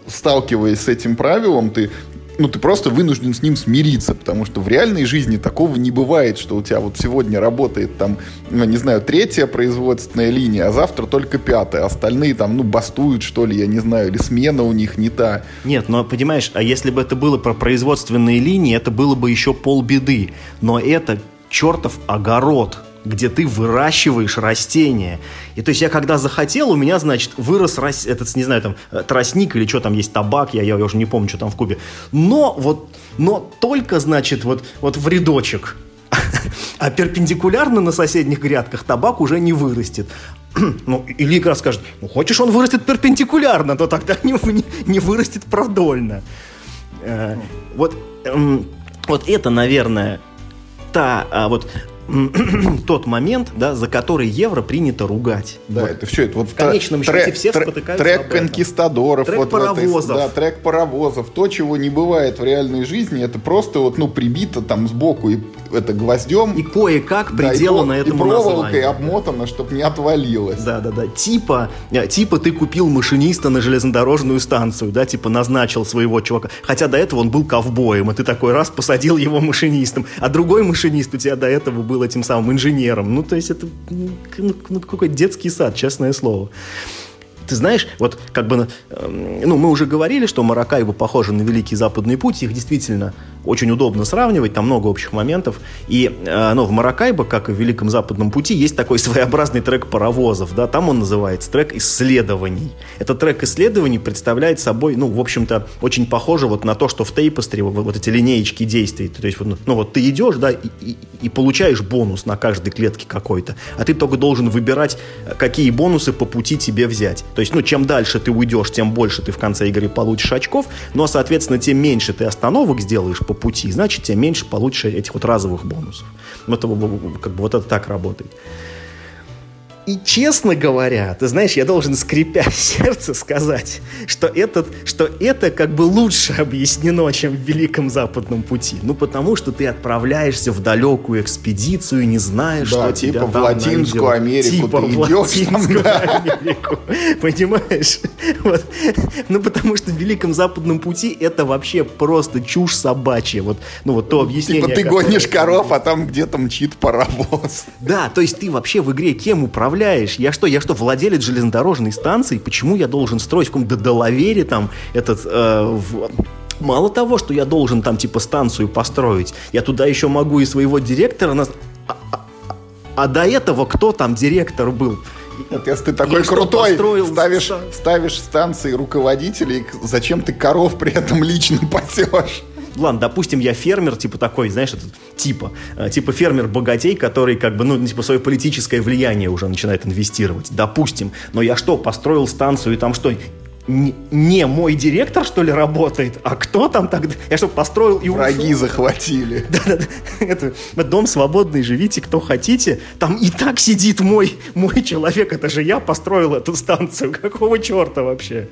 сталкиваясь с этим правилом, ты ну, ты просто вынужден с ним смириться, потому что в реальной жизни такого не бывает, что у тебя вот сегодня работает там, ну, не знаю, третья производственная линия, а завтра только пятая, остальные там, ну, бастуют, что ли, я не знаю, или смена у них не та. Нет, но понимаешь, а если бы это было про производственные линии, это было бы еще полбеды, но это чертов огород, где ты выращиваешь растения. И то есть я когда захотел, у меня, значит, вырос рас... этот, не знаю, там, э, тростник или что там есть, табак, я, я уже не помню, что там в Кубе. Но вот, но только, значит, вот, вот в рядочек. А перпендикулярно на соседних грядках табак уже не вырастет. Ну, или раз скажет, ну, хочешь, он вырастет перпендикулярно, то тогда не, не, не вырастет продольно. Э, вот, эм, вот это, наверное, та, а, вот тот момент, да, за который евро принято ругать. Да, вот. это все это вот в конечном трек, счете все трек, спотыкаются Трек конкистадоров, трек вот паровозов, этой, да, трек паровозов, то, чего не бывает в реальной жизни, это просто вот ну прибито там сбоку и это гвоздем и кое-как да, приделано и, этому и проволокой названию. обмотано, чтобы не отвалилось. Да, да, да. Типа, э, типа ты купил машиниста на железнодорожную станцию, да, типа назначил своего чувака. Хотя до этого он был ковбоем, и ты такой раз посадил его машинистом, а другой машинист у тебя до этого был был этим самым инженером. Ну, то есть это ну, ну, какой детский сад, честное слово. Ты знаешь, вот как бы, эм, ну, мы уже говорили, что Маракайбо похожи на Великий Западный путь, их действительно очень удобно сравнивать, там много общих моментов. И э, ну, в Маракайбо, как и в Великом Западном пути, есть такой своеобразный трек паровозов, да, там он называется трек исследований. Этот трек исследований представляет собой, ну, в общем-то, очень похоже вот на то, что в Тейпостре вот, вот эти линеечки действуют. То есть, ну, вот ты идешь, да, и, и, и получаешь бонус на каждой клетке какой-то, а ты только должен выбирать, какие бонусы по пути тебе взять. То есть, ну, чем дальше ты уйдешь, тем больше ты в конце игры получишь очков, но, соответственно, тем меньше ты остановок сделаешь по пути, значит, тем меньше получишь этих вот разовых бонусов. Вот, как бы вот это так работает. И честно говоря, ты знаешь, я должен, скрипя сердце, сказать, что, этот, что это как бы лучше объяснено, чем в Великом Западном пути. Ну, потому что ты отправляешься в далекую экспедицию, не знаешь, да, что типа тебя в там Латинскую найдет. Америку типа ты в идешь Латинскую там, да. Америку. Понимаешь? Вот. Ну, потому что в Великом Западном пути это вообще просто чушь собачья. Вот, ну, вот то объяснение. Типа ты которое- гонишь коров, а там где-то мчит паровоз. да, то есть ты вообще в игре кем управляешь? Я что, я что, владелец железнодорожной станции? Почему я должен строить в каком-то Делавере там этот... э, в- Мало того, что я должен там типа станцию построить, я туда еще могу и своего директора... наз- А, а- а до этого кто там директор был? Вот если ты такой Я крутой, построил ставишь, ста- ставишь станции руководителей, зачем ты коров при этом лично пасешь? Ладно, допустим, я фермер, типа такой, знаешь, этот, типа, э, типа фермер-богатей, который как бы, ну, типа свое политическое влияние уже начинает инвестировать. Допустим. Но я что, построил станцию и там что, не, не мой директор, что ли, работает? А кто там тогда? Я что, построил и Враги ушел? захватили. Да-да-да. Это, дом свободный, живите, кто хотите. Там и так сидит мой, мой человек. Это же я построил эту станцию. Какого черта вообще?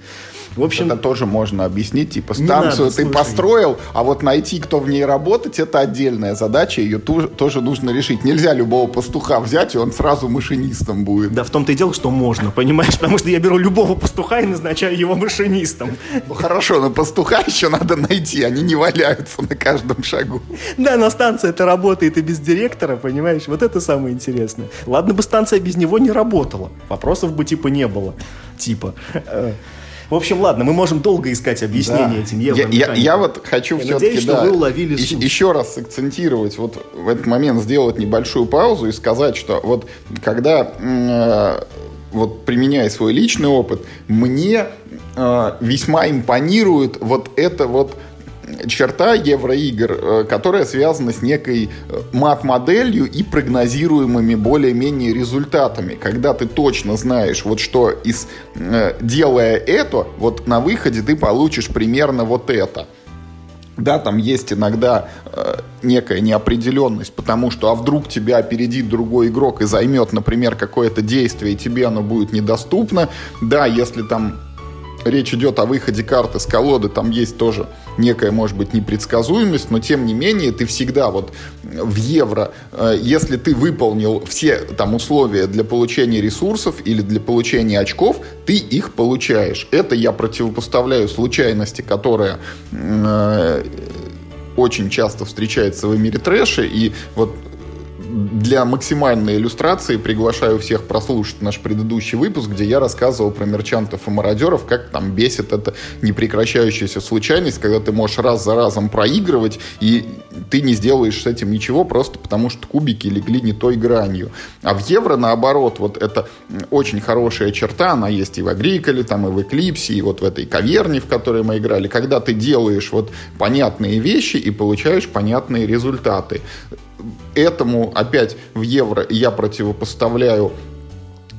В общем, Это тоже можно объяснить. Типа станцию надо, ты слушай. построил, а вот найти, кто в ней работать, это отдельная задача. Ее ту- тоже нужно решить. Нельзя любого пастуха взять, и он сразу машинистом будет. Да в том-то и дело, что можно, понимаешь? Потому что я беру любого пастуха и назначаю его машинистом. Ну хорошо, но пастуха еще надо найти, они не валяются на каждом шагу. Да, но станция это работает и без директора, понимаешь? Вот это самое интересное. Ладно бы станция без него не работала, вопросов бы типа не было. Типа. В общем, ладно, мы можем долго искать объяснение да. этим евро. Я, я, я вот хочу все-таки да, вы уловили суть. еще раз акцентировать, вот в этот момент сделать небольшую паузу и сказать, что вот когда э, вот применяя свой личный опыт, мне э, весьма импонирует вот это вот черта евроигр, э, которая связана с некой э, мат-моделью и прогнозируемыми более-менее результатами. Когда ты точно знаешь, вот что из, э, делая это, вот на выходе ты получишь примерно вот это. Да, там есть иногда э, некая неопределенность, потому что а вдруг тебя опередит другой игрок и займет, например, какое-то действие, и тебе оно будет недоступно. Да, если там речь идет о выходе карты с колоды, там есть тоже некая, может быть, непредсказуемость, но тем не менее ты всегда вот в евро, э, если ты выполнил все там условия для получения ресурсов или для получения очков, ты их получаешь. Это я противопоставляю случайности, которая э, очень часто встречается в мире трэша, и вот для максимальной иллюстрации приглашаю всех прослушать наш предыдущий выпуск, где я рассказывал про мерчантов и мародеров, как там бесит эта непрекращающаяся случайность, когда ты можешь раз за разом проигрывать, и ты не сделаешь с этим ничего, просто потому что кубики легли не той гранью. А в евро, наоборот, вот это очень хорошая черта, она есть и в Агриколе, там и в Эклипсе, и вот в этой каверне, в которой мы играли, когда ты делаешь вот понятные вещи и получаешь понятные результаты этому опять в евро я противопоставляю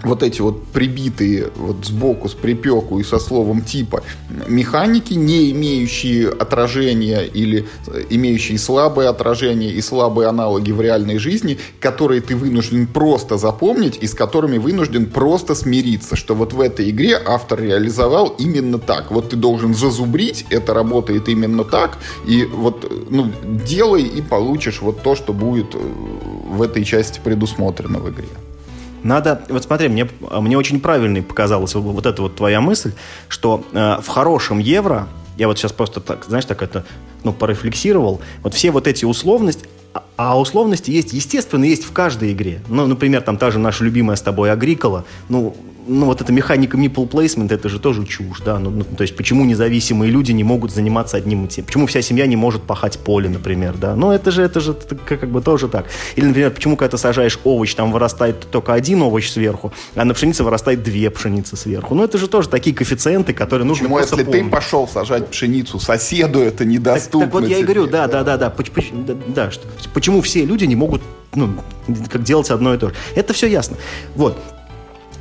вот эти вот прибитые вот сбоку с припеку и со словом типа механики, не имеющие отражения или имеющие слабые отражения и слабые аналоги в реальной жизни, которые ты вынужден просто запомнить и с которыми вынужден просто смириться, что вот в этой игре автор реализовал именно так. Вот ты должен зазубрить, это работает именно так, и вот ну, делай и получишь вот то, что будет э, в этой части предусмотрено в игре. Надо, вот смотри, мне, мне очень правильной показалась вот эта вот твоя мысль, что э, в хорошем евро, я вот сейчас просто так, знаешь, так это, ну, порефлексировал, вот все вот эти условности, а, а условности есть, естественно, есть в каждой игре. Ну, например, там та же наша любимая с тобой Агрикола, ну, ну, вот эта механика meeple placement, это же тоже чушь, да, ну, ну, то есть почему независимые люди не могут заниматься одним и тем, почему вся семья не может пахать поле, например, да, ну, это же, это же как бы тоже так. Или, например, почему, когда ты сажаешь овощ, там вырастает только один овощ сверху, а на пшенице вырастает две пшеницы сверху, ну, это же тоже такие коэффициенты, которые нужно почему, если помнить. ты пошел сажать пшеницу, соседу это недоступно Так, так вот я и говорю, да, да, да, да, да, да, что, почему все люди не могут, ну, как делать одно и то же. Это все ясно. Вот.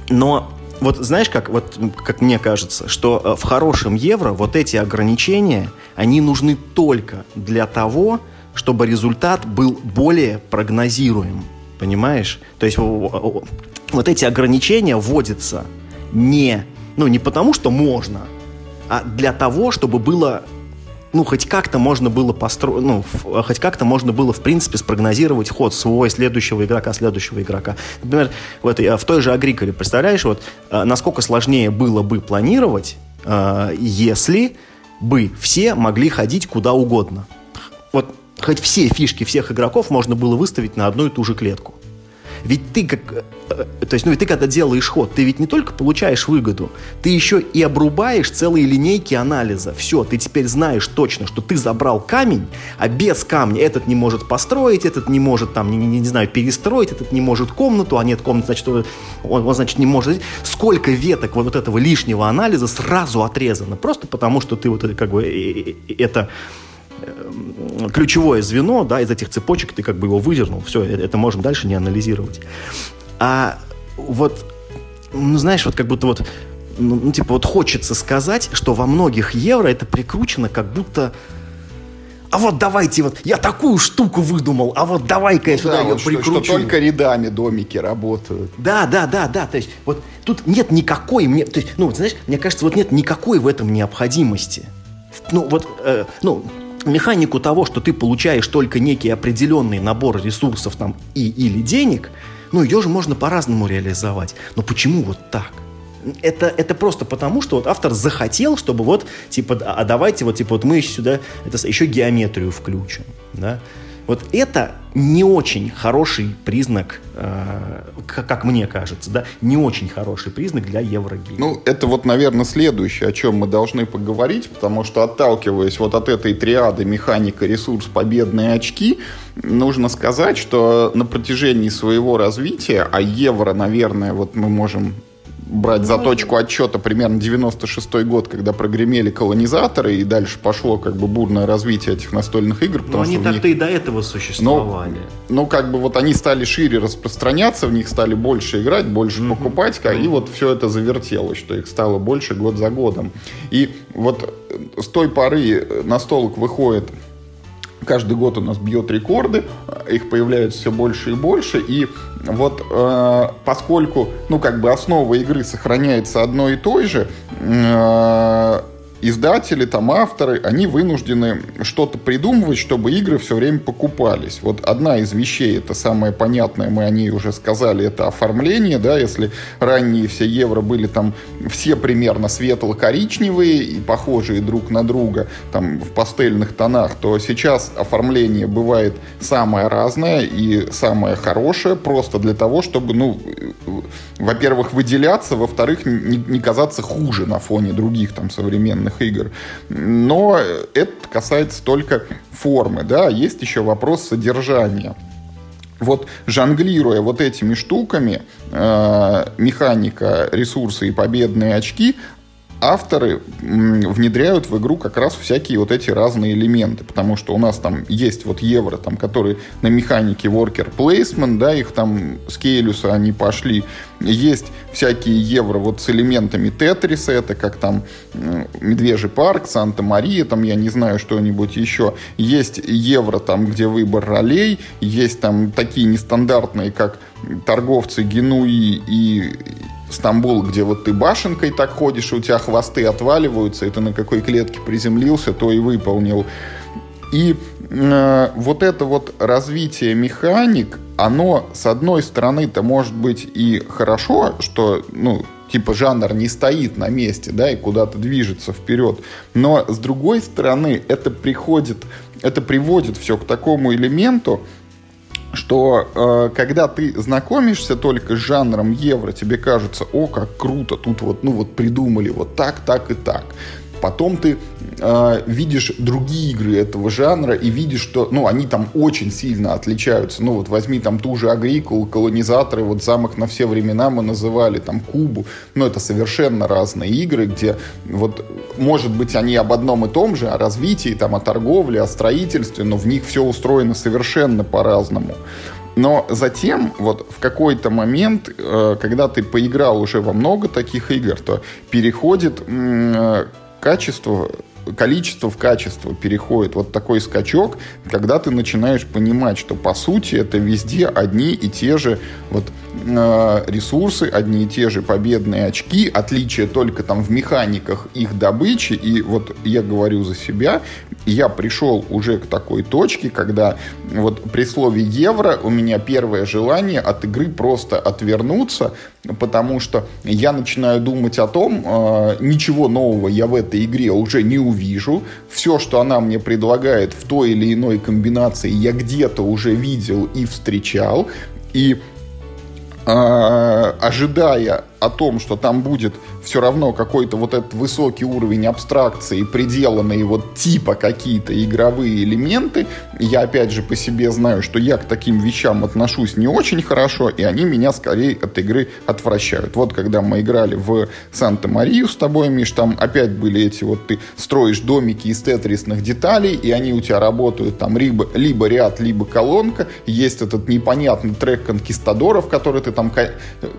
Но вот знаешь, как, вот, как мне кажется, что э, в хорошем евро вот эти ограничения, они нужны только для того, чтобы результат был более прогнозируем. Понимаешь? То есть вот эти ограничения вводятся не, ну, не потому, что можно, а для того, чтобы было ну, хоть как-то можно было построить, ну, хоть как-то можно было, в принципе, спрогнозировать ход своего следующего игрока, следующего игрока. Например, в, этой, э, в той же Агриколе, представляешь, вот, э, насколько сложнее было бы планировать, э, если бы все могли ходить куда угодно. Вот хоть все фишки всех игроков можно было выставить на одну и ту же клетку. Ведь ты как... Э, э, то есть, ну, ведь ты когда делаешь ход, ты ведь не только получаешь выгоду, ты еще и обрубаешь целые линейки анализа. Все, ты теперь знаешь точно, что ты забрал камень, а без камня этот не может построить, этот не может там, не, не, не знаю, перестроить, этот не может комнату, а нет комнаты, значит, он, он значит, не может... Сколько веток вот этого лишнего анализа сразу отрезано, просто потому что ты вот это как бы это Эм, ключевое звено, да, из этих цепочек ты как бы его выдернул, все, э, это можем дальше не анализировать. А вот, ну, знаешь, вот как будто вот, ну, ну, типа вот хочется сказать, что во многих евро это прикручено как будто а вот давайте вот, я такую штуку выдумал, а вот давай-ка я сюда да, ее вот прикручу. Что, что только рядами домики работают. Да, да, да, да, то есть вот тут нет никакой, мне, то есть, ну, вот, знаешь, мне кажется, вот нет никакой в этом необходимости. Ну, вот, э, ну, механику того, что ты получаешь только некий определенный набор ресурсов там и или денег, ну, ее же можно по-разному реализовать. Но почему вот так? это, это просто потому, что вот автор захотел, чтобы вот, типа, а давайте вот, типа, вот мы сюда это, еще геометрию включим, да. Вот это не очень хороший признак, э, как, как мне кажется, да, не очень хороший признак для Еврогейма. Ну, это вот, наверное, следующее, о чем мы должны поговорить, потому что, отталкиваясь вот от этой триады механика, ресурс, победные очки, нужно сказать, что на протяжении своего развития, а евро, наверное, вот мы можем брать за точку отчета примерно 96 год, когда прогремели колонизаторы, и дальше пошло как бы бурное развитие этих настольных игр. Но они так-то них... и до этого существовали. Ну, ну, как бы вот они стали шире распространяться, в них стали больше играть, больше mm-hmm. покупать, mm-hmm. и вот все это завертелось, что их стало больше год за годом. И вот с той поры на столок выходит каждый год у нас бьет рекорды, их появляется все больше и больше, и вот э, поскольку, ну, как бы основа игры сохраняется одной и той же, э, издатели, там авторы, они вынуждены что-то придумывать, чтобы игры все время покупались. Вот одна из вещей, это самое понятное, мы о ней уже сказали, это оформление, да, если ранние все евро были там все примерно светло-коричневые и похожие друг на друга, там в пастельных тонах, то сейчас оформление бывает самое разное и самое хорошее, просто для того, чтобы, ну, во-первых, выделяться, во-вторых, не, не казаться хуже на фоне других там современных игр. Но это касается только формы, да, есть еще вопрос содержания. Вот жонглируя вот этими штуками, э, механика, ресурсы и победные очки, авторы внедряют в игру как раз всякие вот эти разные элементы, потому что у нас там есть вот евро, там, которые на механике worker placement, да, их там с Кейлюса они пошли. Есть всякие евро вот с элементами Тетриса, это как там Медвежий парк, Санта-Мария, там я не знаю что-нибудь еще. Есть евро там, где выбор ролей, есть там такие нестандартные, как торговцы Генуи и Стамбул, где вот ты башенкой так ходишь, и у тебя хвосты отваливаются, и ты на какой клетке приземлился, то и выполнил. И э, вот это вот развитие механик, оно, с одной стороны-то может быть и хорошо, что, ну, типа жанр не стоит на месте, да, и куда-то движется вперед. Но с другой стороны, это приходит, это приводит все к такому элементу, что э, когда ты знакомишься только с жанром евро, тебе кажется, о, как круто, тут вот, ну вот придумали вот так, так и так. Потом ты э, видишь другие игры этого жанра и видишь, что, ну, они там очень сильно отличаются. Ну, вот возьми там ту же Агрикул, колонизаторы, вот замок на все времена мы называли, там Кубу. Ну, это совершенно разные игры, где вот, может быть, они об одном и том же, о развитии, там, о торговле, о строительстве, но в них все устроено совершенно по-разному. Но затем, вот в какой-то момент, э, когда ты поиграл уже во много таких игр, то переходит э, качество количество в качество переходит вот такой скачок, когда ты начинаешь понимать, что по сути это везде одни и те же вот ресурсы, одни и те же победные очки, отличие только там в механиках их добычи. И вот я говорю за себя, я пришел уже к такой точке, когда вот при слове евро у меня первое желание от игры просто отвернуться, потому что я начинаю думать о том, э, ничего нового я в этой игре уже не увижу, все, что она мне предлагает в той или иной комбинации, я где-то уже видел и встречал, и э, ожидая о том, что там будет все равно какой-то вот этот высокий уровень абстракции, приделанные вот типа какие-то игровые элементы, я опять же по себе знаю, что я к таким вещам отношусь не очень хорошо, и они меня скорее от игры отвращают. Вот когда мы играли в Санта-Марию с тобой, Миш, там опять были эти вот ты строишь домики из тетрисных деталей, и они у тебя работают там либо, либо ряд, либо колонка, есть этот непонятный трек конкистадоров, который ты там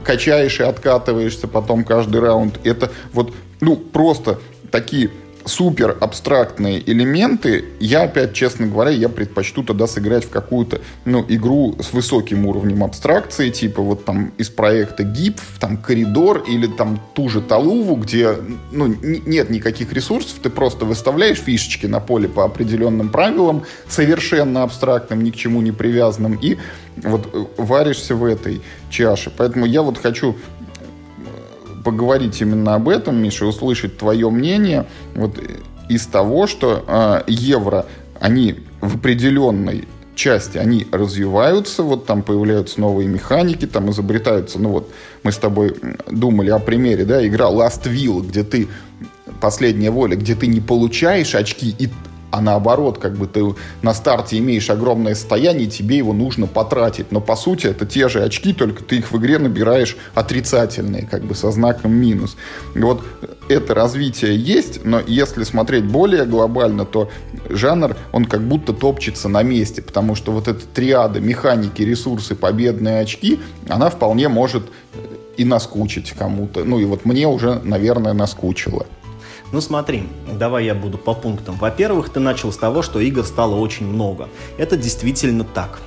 качаешь и откатываешь, скатываешься потом каждый раунд. Это вот, ну, просто такие супер абстрактные элементы, я опять, честно говоря, я предпочту тогда сыграть в какую-то, ну, игру с высоким уровнем абстракции, типа вот там из проекта GIP, там коридор или там ту же Талуву, где, ну, нет никаких ресурсов, ты просто выставляешь фишечки на поле по определенным правилам, совершенно абстрактным, ни к чему не привязанным, и вот варишься в этой чаше. Поэтому я вот хочу поговорить именно об этом, Миша, услышать твое мнение вот из того, что э, евро, они в определенной части, они развиваются, вот там появляются новые механики, там изобретаются, ну вот мы с тобой думали о примере, да, игра Last Will, где ты последняя воля, где ты не получаешь очки и а наоборот, как бы ты на старте имеешь огромное состояние, тебе его нужно потратить. Но по сути это те же очки, только ты их в игре набираешь отрицательные, как бы со знаком минус. Вот это развитие есть, но если смотреть более глобально, то жанр, он как будто топчется на месте, потому что вот эта триада механики, ресурсы, победные очки, она вполне может и наскучить кому-то. Ну и вот мне уже, наверное, наскучило. Ну смотри, давай я буду по пунктам. Во-первых, ты начал с того, что игр стало очень много. Это действительно так.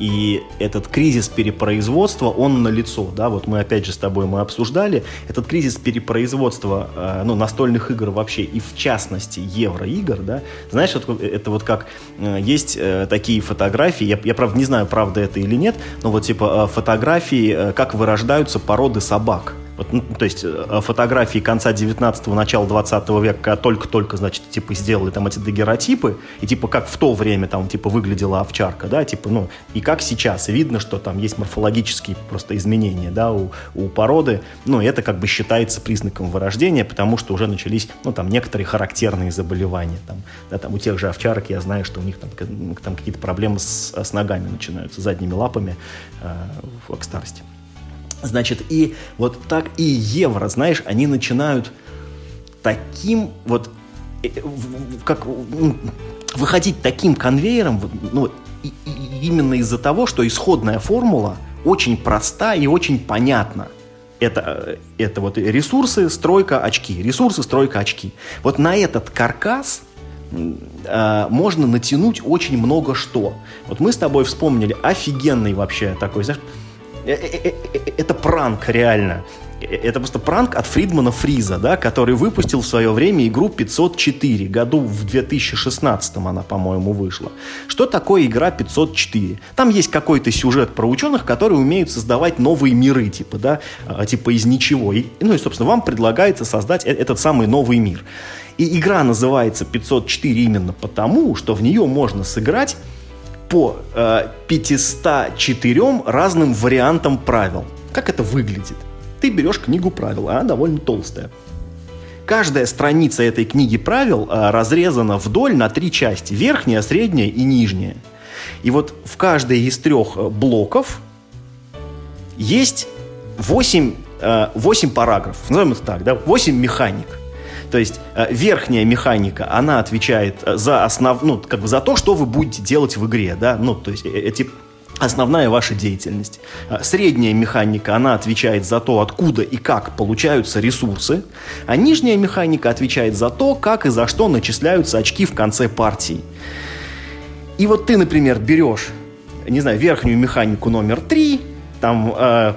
И этот кризис перепроизводства, он налицо, да, вот мы опять же с тобой мы обсуждали, этот кризис перепроизводства, э, ну, настольных игр вообще, и в частности евроигр, да, знаешь, вот, это вот как, э, есть э, такие фотографии, я, я, правда, не знаю, правда это или нет, но вот типа э, фотографии, э, как вырождаются породы собак, вот, ну, то есть э, фотографии конца 19-го, начала 20 века только-только, значит, типа сделали там эти дагеротипы, и типа как в то время там типа выглядела овчарка, да, типа, ну, и как сейчас. Видно, что там есть морфологические просто изменения, да, у, у породы. Ну, это как бы считается признаком вырождения, потому что уже начались, ну, там, некоторые характерные заболевания. Там, да, там у тех же овчарок я знаю, что у них там, там какие-то проблемы с, с ногами начинаются, задними лапами э, к старости. Значит, и вот так и евро, знаешь, они начинают таким вот, э, как выходить таким конвейером, ну, именно из-за того, что исходная формула очень проста и очень понятна. Это, э, это вот ресурсы, стройка, очки. Ресурсы, стройка, очки. Вот на этот каркас э, можно натянуть очень много что. Вот мы с тобой вспомнили офигенный вообще такой, знаешь, это пранк, реально. Это просто пранк от Фридмана Фриза, да, который выпустил в свое время игру 504. Году в 2016 она, по-моему, вышла. Что такое игра 504? Там есть какой-то сюжет про ученых, которые умеют создавать новые миры, типа, да, а, типа из ничего. И, ну и, собственно, вам предлагается создать этот самый новый мир. И игра называется 504 именно потому, что в нее можно сыграть по э, 504 разным вариантам правил. Как это выглядит? Ты берешь книгу правил, она довольно толстая. Каждая страница этой книги правил э, разрезана вдоль на три части. Верхняя, средняя и нижняя. И вот в каждой из трех э, блоков есть 8, 8 э, параграфов. Назовем это так, да? 8 механик. То есть э, верхняя механика, она отвечает э, за основ, ну, как бы за то, что вы будете делать в игре, да, ну, то есть эти основная ваша деятельность. Э, средняя механика, она отвечает за то, откуда и как получаются ресурсы, а нижняя механика отвечает за то, как и за что начисляются очки в конце партии. И вот ты, например, берешь, не знаю, верхнюю механику номер 3, там э,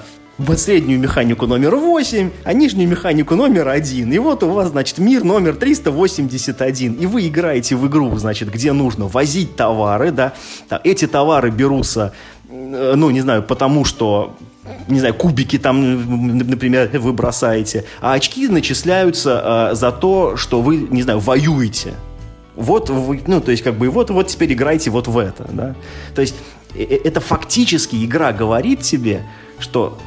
среднюю механику номер 8, а нижнюю механику номер 1. И вот у вас, значит, мир номер 381. И вы играете в игру, значит, где нужно возить товары, да. Эти товары берутся, э, ну, не знаю, потому что не знаю, кубики там, например, вы бросаете, а очки начисляются э, за то, что вы, не знаю, воюете. Вот вы, ну, то есть, как бы, вот, вот теперь играйте вот в это, да. То есть, э, э, это фактически игра говорит тебе, что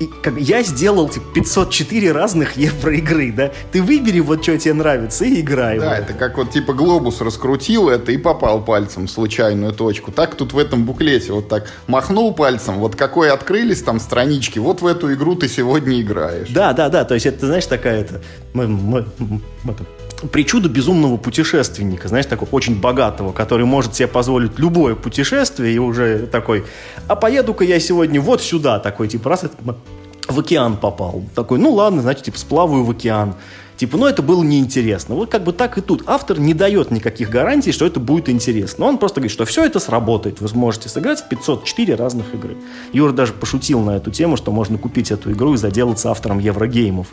и как, я сделал типа, 504 разных евроигры, да? Ты выбери вот что тебе нравится и играй. Да, это как вот типа глобус раскрутил это и попал пальцем в случайную точку. Так тут в этом буклете вот так махнул пальцем, вот какой открылись там странички, вот в эту игру ты сегодня играешь. Да, да, да, то есть это, знаешь, такая это... Мы, мы, мы, причуда безумного путешественника, знаешь, такого очень богатого, который может себе позволить любое путешествие и уже такой, а поеду-ка я сегодня вот сюда, такой, типа, раз это в океан попал. Такой, ну ладно, значит, типа, сплаваю в океан. Типа, ну это было неинтересно. Вот как бы так и тут. Автор не дает никаких гарантий, что это будет интересно. Он просто говорит, что все это сработает. Вы сможете сыграть в 504 разных игры. Юра даже пошутил на эту тему, что можно купить эту игру и заделаться автором еврогеймов.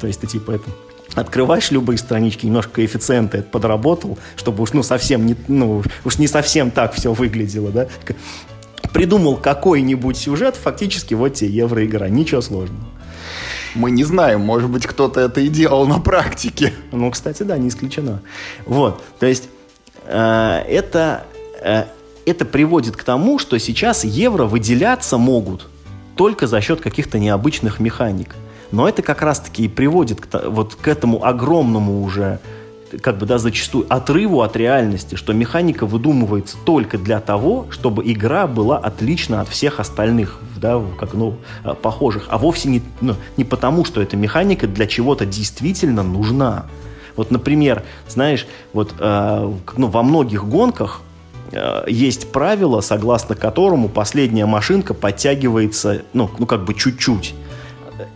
То есть ты типа это открываешь любые странички, немножко коэффициенты это подработал, чтобы уж ну совсем не, ну, уж не совсем так все выглядело, да. Придумал какой-нибудь сюжет, фактически вот тебе евроигра, ничего сложного. Мы не знаем, может быть, кто-то это и делал на практике. Ну, кстати, да, не исключено. Вот, то есть э, это, э, это приводит к тому, что сейчас евро выделяться могут только за счет каких-то необычных механик. Но это как раз-таки и приводит к, вот к этому огромному уже как бы, да, зачастую отрыву от реальности, что механика выдумывается только для того, чтобы игра была отлична от всех остальных, да, как, ну, э, похожих, а вовсе не, ну, не потому, что эта механика для чего-то действительно нужна. Вот, например, знаешь, вот э, ну, во многих гонках э, есть правило, согласно которому последняя машинка подтягивается, ну, ну как бы чуть-чуть.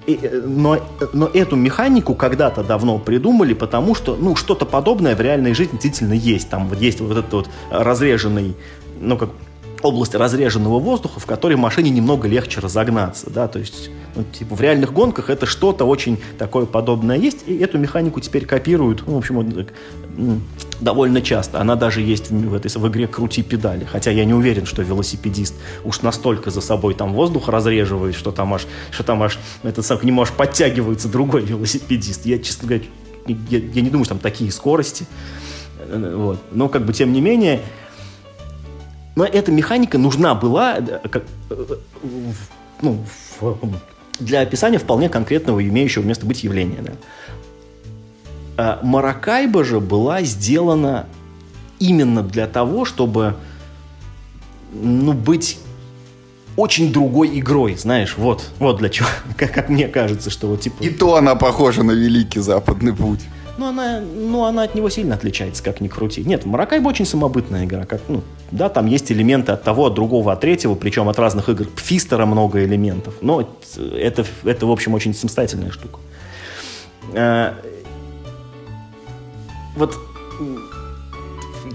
Э, но, но эту механику когда-то давно придумали, потому что, ну, что-то подобное в реальной жизни действительно есть. Там есть вот этот вот разреженный, ну, как область разреженного воздуха, в которой машине немного легче разогнаться, да, то есть, ну, типа, в реальных гонках это что-то очень такое подобное есть, и эту механику теперь копируют, ну, в общем, довольно часто. Она даже есть в, в этой в игре «Крути педали», хотя я не уверен, что велосипедист уж настолько за собой там воздух разреживает, что там аж, что там аж, этот сам, к нему аж подтягивается другой велосипедист. Я, честно говоря, я, я не думаю, что там такие скорости, вот. Но, как бы, тем не менее, но эта механика нужна была э, как, э, ну, для описания вполне конкретного имеющего место быть явления. Да. А Маракайба же была сделана именно для того, чтобы ну, быть очень другой игрой, знаешь, вот, вот для чего, как, как мне кажется, что вот типа... И то она похожа на Великий Западный Путь. Ну, она, ну, она от него сильно отличается, как ни крути. Нет, Маракайба очень самобытная игра. Как, ну, да, там есть элементы от того, от другого, от третьего, причем от разных игр. Фистера много элементов. Но это, это в общем, очень самостоятельная штука. А, вот,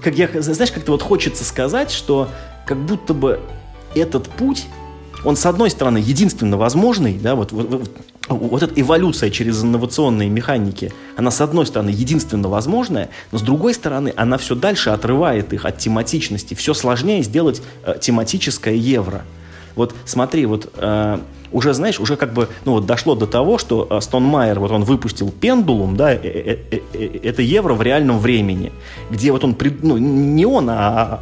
как я, знаешь, как-то вот хочется сказать, что как будто бы этот путь он, с одной стороны, единственно возможный, да, вот, вот, вот эта эволюция через инновационные механики, она, с одной стороны, единственно возможная, но с другой стороны, она все дальше отрывает их от тематичности. Все сложнее сделать э, тематическое евро. Вот смотри, вот э, уже, знаешь, уже как бы, ну вот дошло до того, что э, Стонмайер, вот он выпустил Пендулум, да, э, э, э, это евро в реальном времени, где вот он, ну, не он, а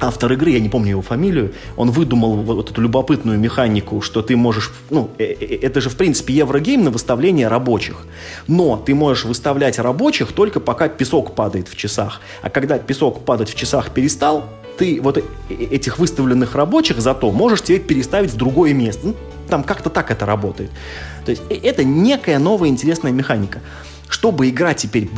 автор игры, я не помню его фамилию, он выдумал вот эту любопытную механику, что ты можешь, ну, э, э, это же, в принципе, еврогейм на выставление рабочих. Но ты можешь выставлять рабочих только пока песок падает в часах. А когда песок падать в часах перестал, ты вот э, этих выставленных рабочих зато можешь теперь переставить в другое место. Ну, там как-то так это работает. То есть это некая новая интересная механика. Чтобы игра теперь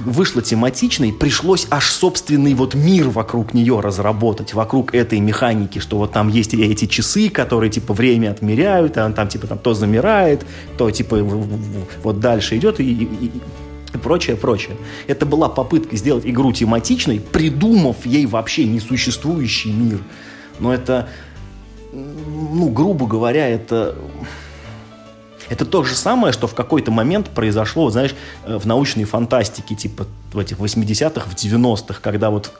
вышла тематичной, пришлось аж собственный вот мир вокруг нее разработать, вокруг этой механики, что вот там есть эти часы, которые типа время отмеряют, а там типа там то замирает, то типа вот дальше идет и, и, и прочее, прочее. Это была попытка сделать игру тематичной, придумав ей вообще несуществующий мир. Но это, ну, грубо говоря, это это то же самое, что в какой-то момент произошло, знаешь, э, в научной фантастике, типа в этих 80-х, в 90-х, когда вот...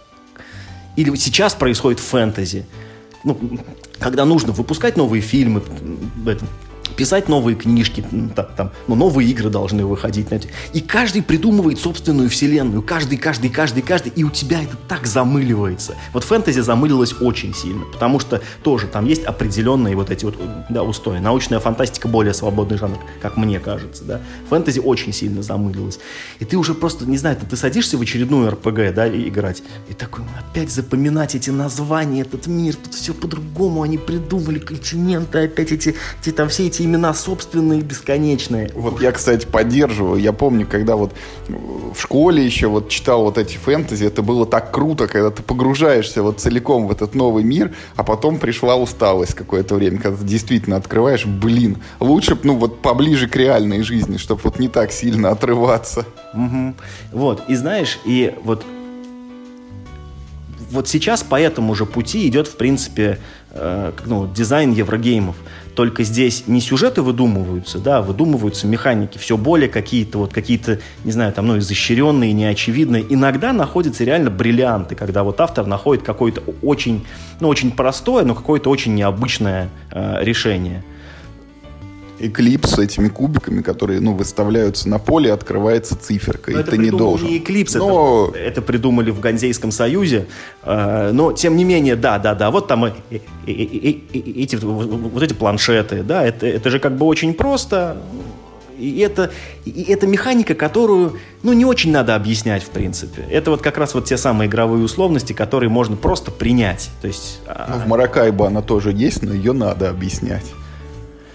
Или сейчас происходит фэнтези. Ну, когда нужно выпускать новые фильмы, писать новые книжки, там, ну, новые игры должны выходить. Знаете. И каждый придумывает собственную вселенную. Каждый, каждый, каждый, каждый. И у тебя это так замыливается. Вот фэнтези замылилось очень сильно, потому что тоже там есть определенные вот эти вот да, устои. Научная фантастика более свободный жанр, как мне кажется. Да. Фэнтези очень сильно замылилось. И ты уже просто, не знаю, ты, садишься в очередную РПГ, да, и играть. И такой, опять запоминать эти названия, этот мир, тут все по-другому они придумали, континенты, опять эти, эти там все эти имена собственные, бесконечные. Вот я, кстати, поддерживаю. Я помню, когда вот в школе еще вот читал вот эти фэнтези, это было так круто, когда ты погружаешься вот целиком в этот новый мир, а потом пришла усталость какое-то время, когда ты действительно открываешь, блин, лучше, ну вот поближе к реальной жизни, чтобы вот не так сильно отрываться. Угу. Вот, и знаешь, и вот вот сейчас по этому же пути идет, в принципе, э, ну, дизайн еврогеймов. Только здесь не сюжеты выдумываются, да, а выдумываются механики, все более какие-то вот какие-то, не знаю, там, ну, изощренные, неочевидные. Иногда находятся реально бриллианты, когда вот автор находит какое-то очень, ну, очень простое, но какое-то очень необычное э, решение. Эклипс с этими кубиками, которые, ну, выставляются на поле, открывается циферка, но и ты не должен. не Эклипс, но... это, это придумали в Ганзейском союзе, э, но, тем не менее, да, да, да, вот там эти, вот эти планшеты, да, это, это же как бы очень просто, и это, и это механика, которую, ну, не очень надо объяснять, в принципе. Это вот как раз вот те самые игровые условности, которые можно просто принять. То есть... А, ну, в Маракайбо она тоже есть, но ее надо объяснять.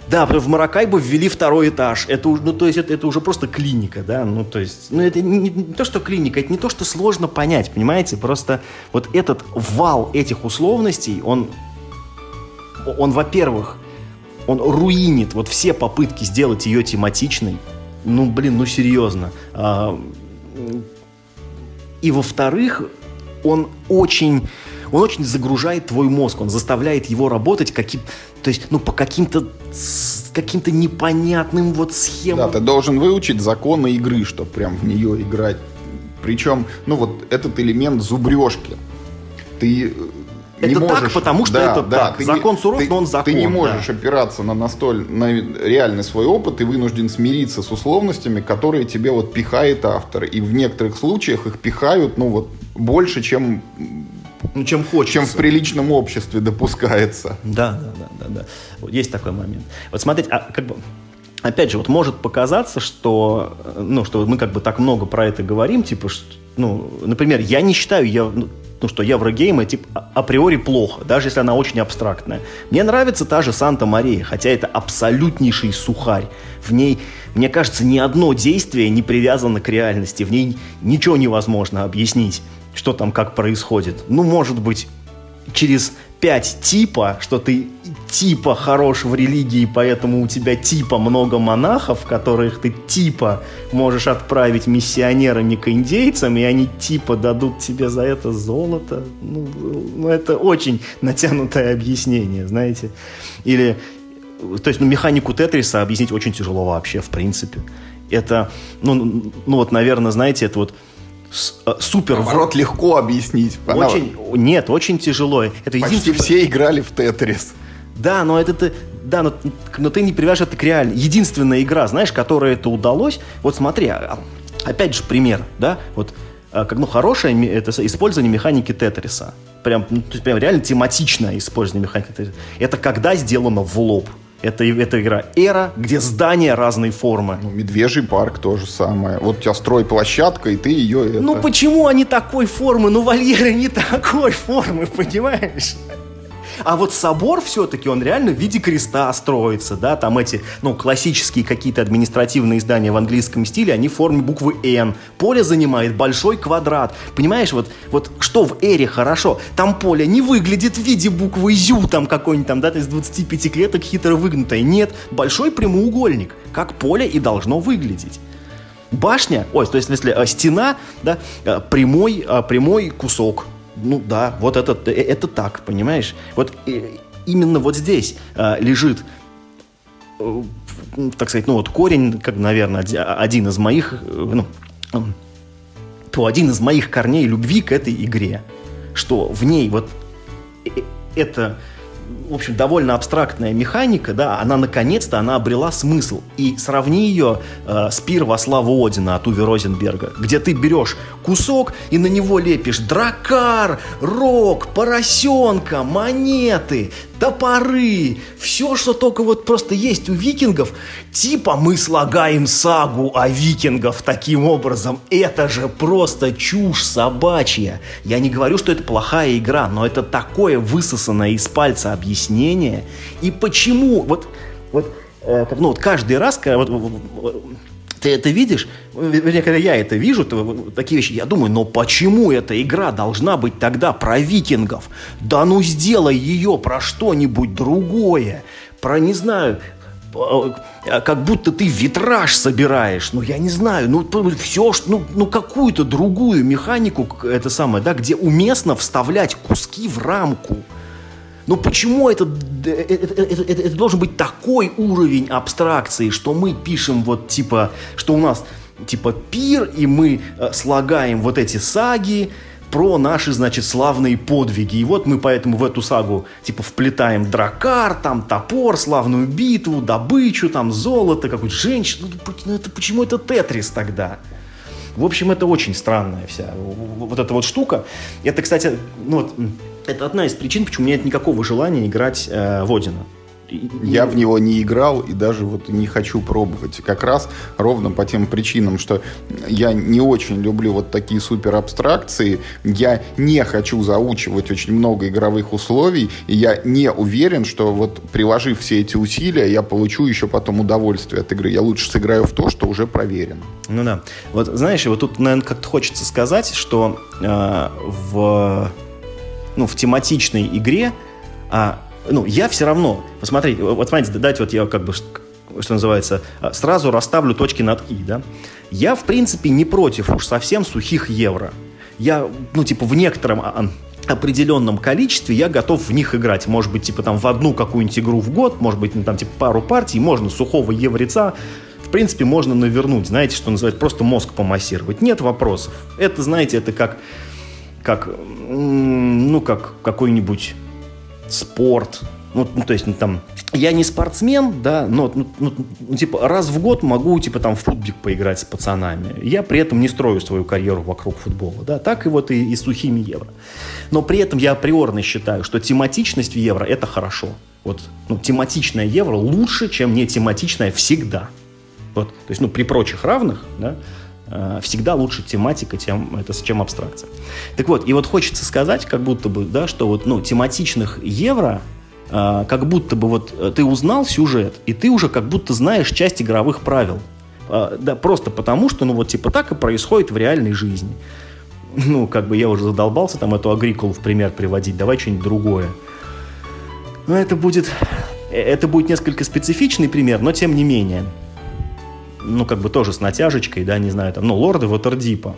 Да, в Маракайбо ввели второй этаж. Это, ну, то есть это, это уже просто клиника, да, ну, то есть, ну, это не, не то, что клиника, это не то, что сложно понять, понимаете, просто вот этот вал этих условностей, он, он, во-первых, он руинит вот все попытки сделать ее тематичной. Ну, блин, ну серьезно. А, и во-вторых, он очень, он очень загружает твой мозг, он заставляет его работать каким, то есть, ну, по каким-то каким-то непонятным вот схемам. Да, ты должен выучить законы игры, чтобы прям в нее играть. Причем, ну, вот этот элемент зубрежки. Ты это не так, потому что да, это да, так. Ты закон не, суров, ты, но он закон. Ты не можешь да. опираться на настоль, на реальный свой опыт, ты вынужден смириться с условностями, которые тебе вот пихает автор. И в некоторых случаях их пихают, ну вот, больше, чем ну, чем хочется. Чем в приличном обществе допускается. Да, да, да, да, да. Вот есть такой момент. Вот смотрите, а как бы опять же, вот может показаться, что, ну, что мы как бы так много про это говорим, типа, что, ну, например, я не считаю, я, ну, ну что Еврогейм типа, априори плохо, даже если она очень абстрактная. Мне нравится та же Санта-Мария, хотя это абсолютнейший сухарь. В ней, мне кажется, ни одно действие не привязано к реальности, в ней ничего невозможно объяснить, что там как происходит. Ну, может быть, через пять типа, что ты типа хорош в религии, поэтому у тебя типа много монахов, которых ты типа можешь отправить миссионерами к индейцам, и они типа дадут тебе за это золото. Ну, ну это очень натянутое объяснение, знаете. Или, то есть, ну, механику Тетриса объяснить очень тяжело вообще, в принципе. Это, ну, ну вот, наверное, знаете, это вот супер... Наоборот, легко объяснить. Очень, нет, очень тяжело. Это Почти все играли в Тетрис. Да, но это ты... Да, но, но ты не привяжешь это к реальной. Единственная игра, знаешь, которая это удалось... Вот смотри, а, опять же пример, да? Вот а, как, ну, хорошее это использование механики Тетриса. Прям, ну, прям реально тематичное использование механики Тетриса. Это когда сделано в лоб. Это, это игра Эра, где здания разной формы. Ну, Медвежий парк тоже самое. Вот у тебя стройплощадка, и ты ее... Это... Ну почему они такой формы? Ну вольеры не такой формы, понимаешь? А вот собор все-таки, он реально в виде креста строится, да, там эти, ну, классические какие-то административные здания в английском стиле, они в форме буквы «Н». Поле занимает большой квадрат. Понимаешь, вот, вот что в «Эре» хорошо? Там поле не выглядит в виде буквы «Зю», там какой-нибудь там, да, из 25 клеток хитро выгнутое. Нет, большой прямоугольник, как поле и должно выглядеть. Башня, ой, то есть, если э, стена, да, э, прямой, э, прямой кусок, ну да, вот это, э, это так, понимаешь? Вот э, именно вот здесь э, лежит, так сказать, ну вот корень, как, наверное, один из моих, ну, то один из моих корней любви к этой игре, что в ней вот это в общем, довольно абстрактная механика, да, она наконец-то, она обрела смысл. И сравни ее э, с «Пир во славу Одина» от Уви Розенберга, где ты берешь кусок и на него лепишь дракар, рог, поросенка, монеты, топоры, все, что только вот просто есть у викингов, типа мы слагаем сагу о викингов таким образом. Это же просто чушь собачья. Я не говорю, что это плохая игра, но это такое высосанное из пальца объяснение. И почему, вот, вот, э, ну вот каждый раз, когда вот, ты это видишь, вернее, когда я это вижу, то, такие вещи, я думаю, но почему эта игра должна быть тогда про викингов? Да ну сделай ее про что-нибудь другое, про, не знаю, а, как будто ты витраж собираешь, ну я не знаю, ну все, ну, ну какую-то другую механику, это самое, да, где уместно вставлять куски в рамку. Но почему это, это, это, это, это должен быть такой уровень абстракции, что мы пишем вот типа, что у нас типа пир, и мы э, слагаем вот эти саги, про наши, значит, славные подвиги. И вот мы поэтому в эту сагу, типа, вплетаем дракар, там, топор, славную битву, добычу, там, золото, какую-то женщину. Ну, ну, это, почему это Тетрис тогда? В общем, это очень странная вся вот эта вот штука. Это, кстати, ну вот, это одна из причин, почему у меня нет никакого желания играть э, в Одина. Я в него не играл и даже вот не хочу пробовать. Как раз ровно по тем причинам, что я не очень люблю вот такие супер абстракции. Я не хочу заучивать очень много игровых условий. И я не уверен, что вот приложив все эти усилия, я получу еще потом удовольствие от игры. Я лучше сыграю в то, что уже проверено. Ну да. Вот знаешь, вот тут, наверное, как-то хочется сказать, что э, в, ну, в тематичной игре а, ну, я все равно, посмотрите, вот смотрите, дайте вот я как бы, что называется, а, сразу расставлю точки над «и», да. Я, в принципе, не против уж совсем сухих евро. Я, ну, типа, в некотором а, определенном количестве я готов в них играть. Может быть, типа, там, в одну какую-нибудь игру в год, может быть, ну, там, типа, пару партий, можно сухого евреца в принципе, можно навернуть, знаете, что называется, просто мозг помассировать. Нет вопросов. Это, знаете, это как, как ну, как какой-нибудь спорт. Ну, ну, то есть, ну, там, я не спортсмен, да, но, ну, ну, ну, типа, раз в год могу, типа, там, в футбик поиграть с пацанами. Я при этом не строю свою карьеру вокруг футбола, да, так и вот и, и сухими евро. Но при этом я априорно считаю, что тематичность в евро – это хорошо. Вот, ну, тематичная евро лучше, чем не тематичная всегда. Вот, то есть, ну, при прочих равных, да, всегда лучше тематика, чем, это, чем абстракция. Так вот, и вот хочется сказать, как будто бы, да, что вот, ну, тематичных евро, э, как будто бы вот э, ты узнал сюжет, и ты уже как будто знаешь часть игровых правил. да, просто потому, что, ну, вот, типа, так и происходит в реальной жизни. Ну, как бы я уже задолбался там эту агрикулу в пример приводить, давай что-нибудь другое. Но это будет, это будет несколько специфичный пример, но тем не менее ну, как бы тоже с натяжечкой, да, не знаю, там, ну, лорды Waterdeep.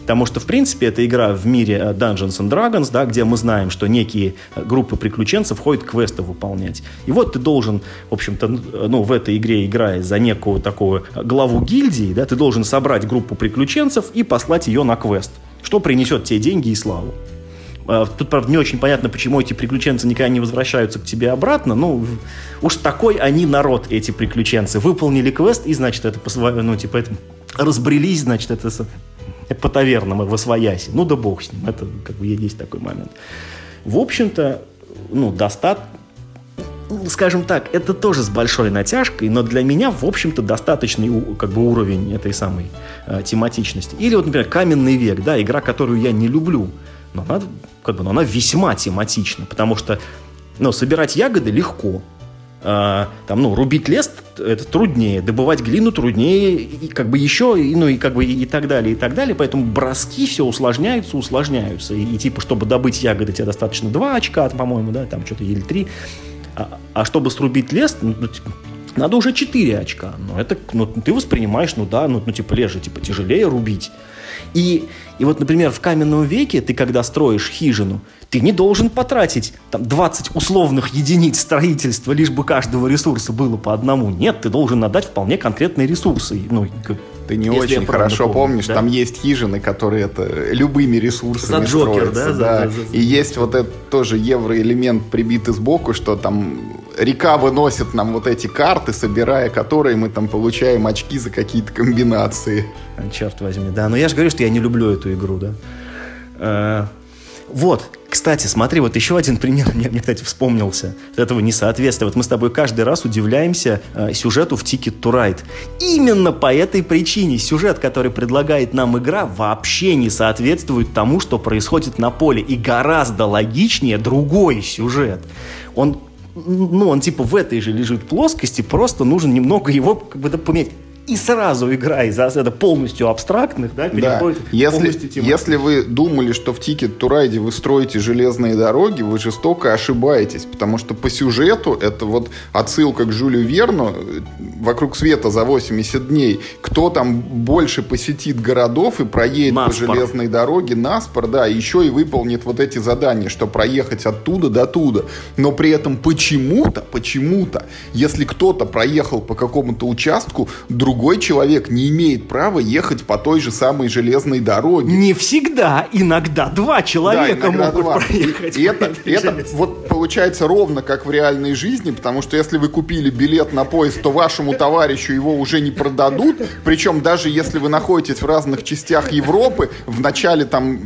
Потому что, в принципе, это игра в мире э, Dungeons and Dragons, да, где мы знаем, что некие э, группы приключенцев ходят квесты выполнять. И вот ты должен, в общем-то, ну, в этой игре, играя за некую такую главу гильдии, да, ты должен собрать группу приключенцев и послать ее на квест, что принесет тебе деньги и славу. А, тут, правда, не очень понятно, почему эти приключенцы никогда не возвращаются к тебе обратно. Ну, уж такой они народ, эти приключенцы. Выполнили квест, и, значит, это, ну, типа, это, разбрелись, значит, это по тавернам в освояси. Ну, да бог с ним. Это, как бы, есть такой момент. В общем-то, ну, достат, скажем так, это тоже с большой натяжкой, но для меня, в общем-то, достаточный как бы, уровень этой самой э, тематичности. Или вот, например, «Каменный век», да, игра, которую я не люблю, но она, как бы, но она весьма тематична, потому что ну, собирать ягоды легко, а, там, ну, рубить лес это труднее, добывать глину труднее, и как бы еще, и, ну, и как бы и, и так далее, и так далее. Поэтому броски все усложняются, усложняются. И, и типа, чтобы добыть ягоды, тебе достаточно 2 очка, по-моему, да, там что-то или 3. А, а чтобы срубить лес, ну, ну типа, надо уже 4 очка. Но это, ну, ты воспринимаешь, ну да, ну, ну типа, лес типа, тяжелее рубить. И, и вот, например, в каменном веке ты, когда строишь хижину, ты не должен потратить там, 20 условных единиц строительства, лишь бы каждого ресурса было по одному. Нет, ты должен отдать вполне конкретные ресурсы. Ну, ты не очень хорошо помню, помнишь, да? там есть хижины, которые это любыми ресурсами за Джокер, да? да. За, за, за, И есть вот этот тоже евроэлемент прибитый сбоку, что там река выносит нам вот эти карты, собирая которые мы там получаем очки за какие-то комбинации. Черт возьми, да. Но я же говорю, что я не люблю эту игру, да. Вот, кстати, смотри, вот еще один пример мне, мне кстати, вспомнился этого несоответствия. Вот мы с тобой каждый раз удивляемся э, сюжету в Ticket to Ride. Именно по этой причине сюжет, который предлагает нам игра, вообще не соответствует тому, что происходит на поле. И гораздо логичнее другой сюжет. Он ну, он типа в этой же лежит плоскости, просто нужно немного его как бы поменять и сразу игра из это полностью абстрактных, да, переходит да. если, полностью Если вы думали, что в Ticket to Ride вы строите железные дороги, вы жестоко ошибаетесь, потому что по сюжету это вот отсылка к Жюлю Верну «Вокруг света за 80 дней». Кто там больше посетит городов и проедет Наспор. по железной дороге, Наспор, да, еще и выполнит вот эти задания, что проехать оттуда до туда. Но при этом почему-то, почему-то, если кто-то проехал по какому-то участку, друг другой человек не имеет права ехать по той же самой железной дороге. Не всегда, иногда два человека да, иногда могут два. проехать. И, и это, это вот получается ровно как в реальной жизни, потому что если вы купили билет на поезд, то вашему товарищу его уже не продадут. Причем даже если вы находитесь в разных частях Европы, в начале там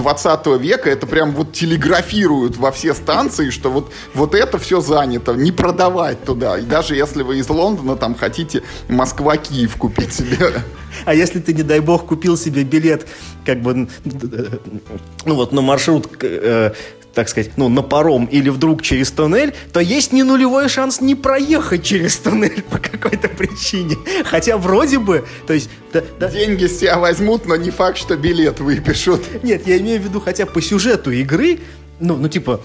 20 века это прям вот телеграфируют во все станции, что вот, вот это все занято, не продавать туда. И даже если вы из Лондона там хотите Москва-Киев купить себе. А если ты, не дай бог, купил себе билет, как бы, ну вот на маршрут э, так сказать, ну, на паром или вдруг через туннель, то есть не нулевой шанс не проехать через туннель по какой-то причине. Хотя вроде бы, то есть... Да, да. Деньги с тебя возьмут, но не факт, что билет выпишут. Нет, я имею в виду хотя по сюжету игры, ну, ну типа,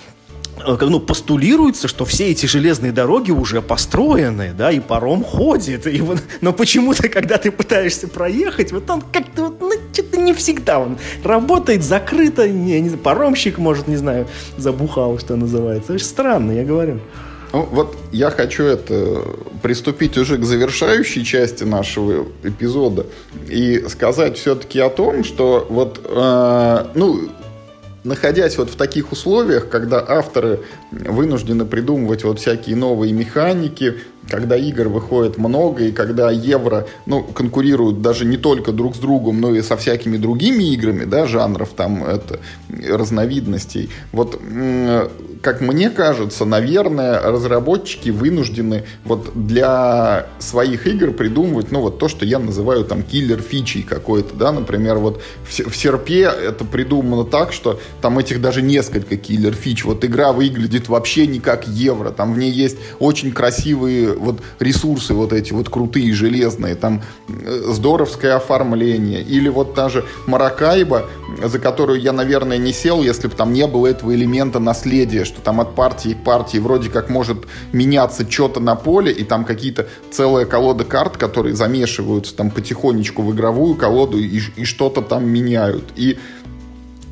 Э, ну, постулируется, что все эти железные дороги уже построены, да, и паром ходит. И вот, но почему-то, когда ты пытаешься проехать, вот он как-то вот, не всегда он работает, закрыто, не, не, паромщик, может, не знаю, забухал, что называется. Очень странно, я говорю. Ну, вот я хочу это приступить уже к завершающей части нашего эпизода и сказать все-таки о том, что вот, э, ну, находясь вот в таких условиях, когда авторы вынуждены придумывать вот всякие новые механики, когда игр выходит много, и когда евро, ну, конкурируют даже не только друг с другом, но и со всякими другими играми, да, жанров там, это, разновидностей. Вот, как мне кажется, наверное, разработчики вынуждены вот для своих игр придумывать, ну, вот то, что я называю там киллер фичей какой-то, да, например, вот в, в серпе это придумано так, что там этих даже несколько киллер фич. Вот игра выглядит вообще не как евро, там в ней есть очень красивые вот ресурсы вот эти вот крутые, железные, там э, здоровское оформление, или вот та же Маракайба, за которую я, наверное, не сел, если бы там не было этого элемента наследия, что там от партии к партии вроде как может меняться что-то на поле, и там какие-то целая колода карт, которые замешиваются там потихонечку в игровую колоду и, и что-то там меняют. И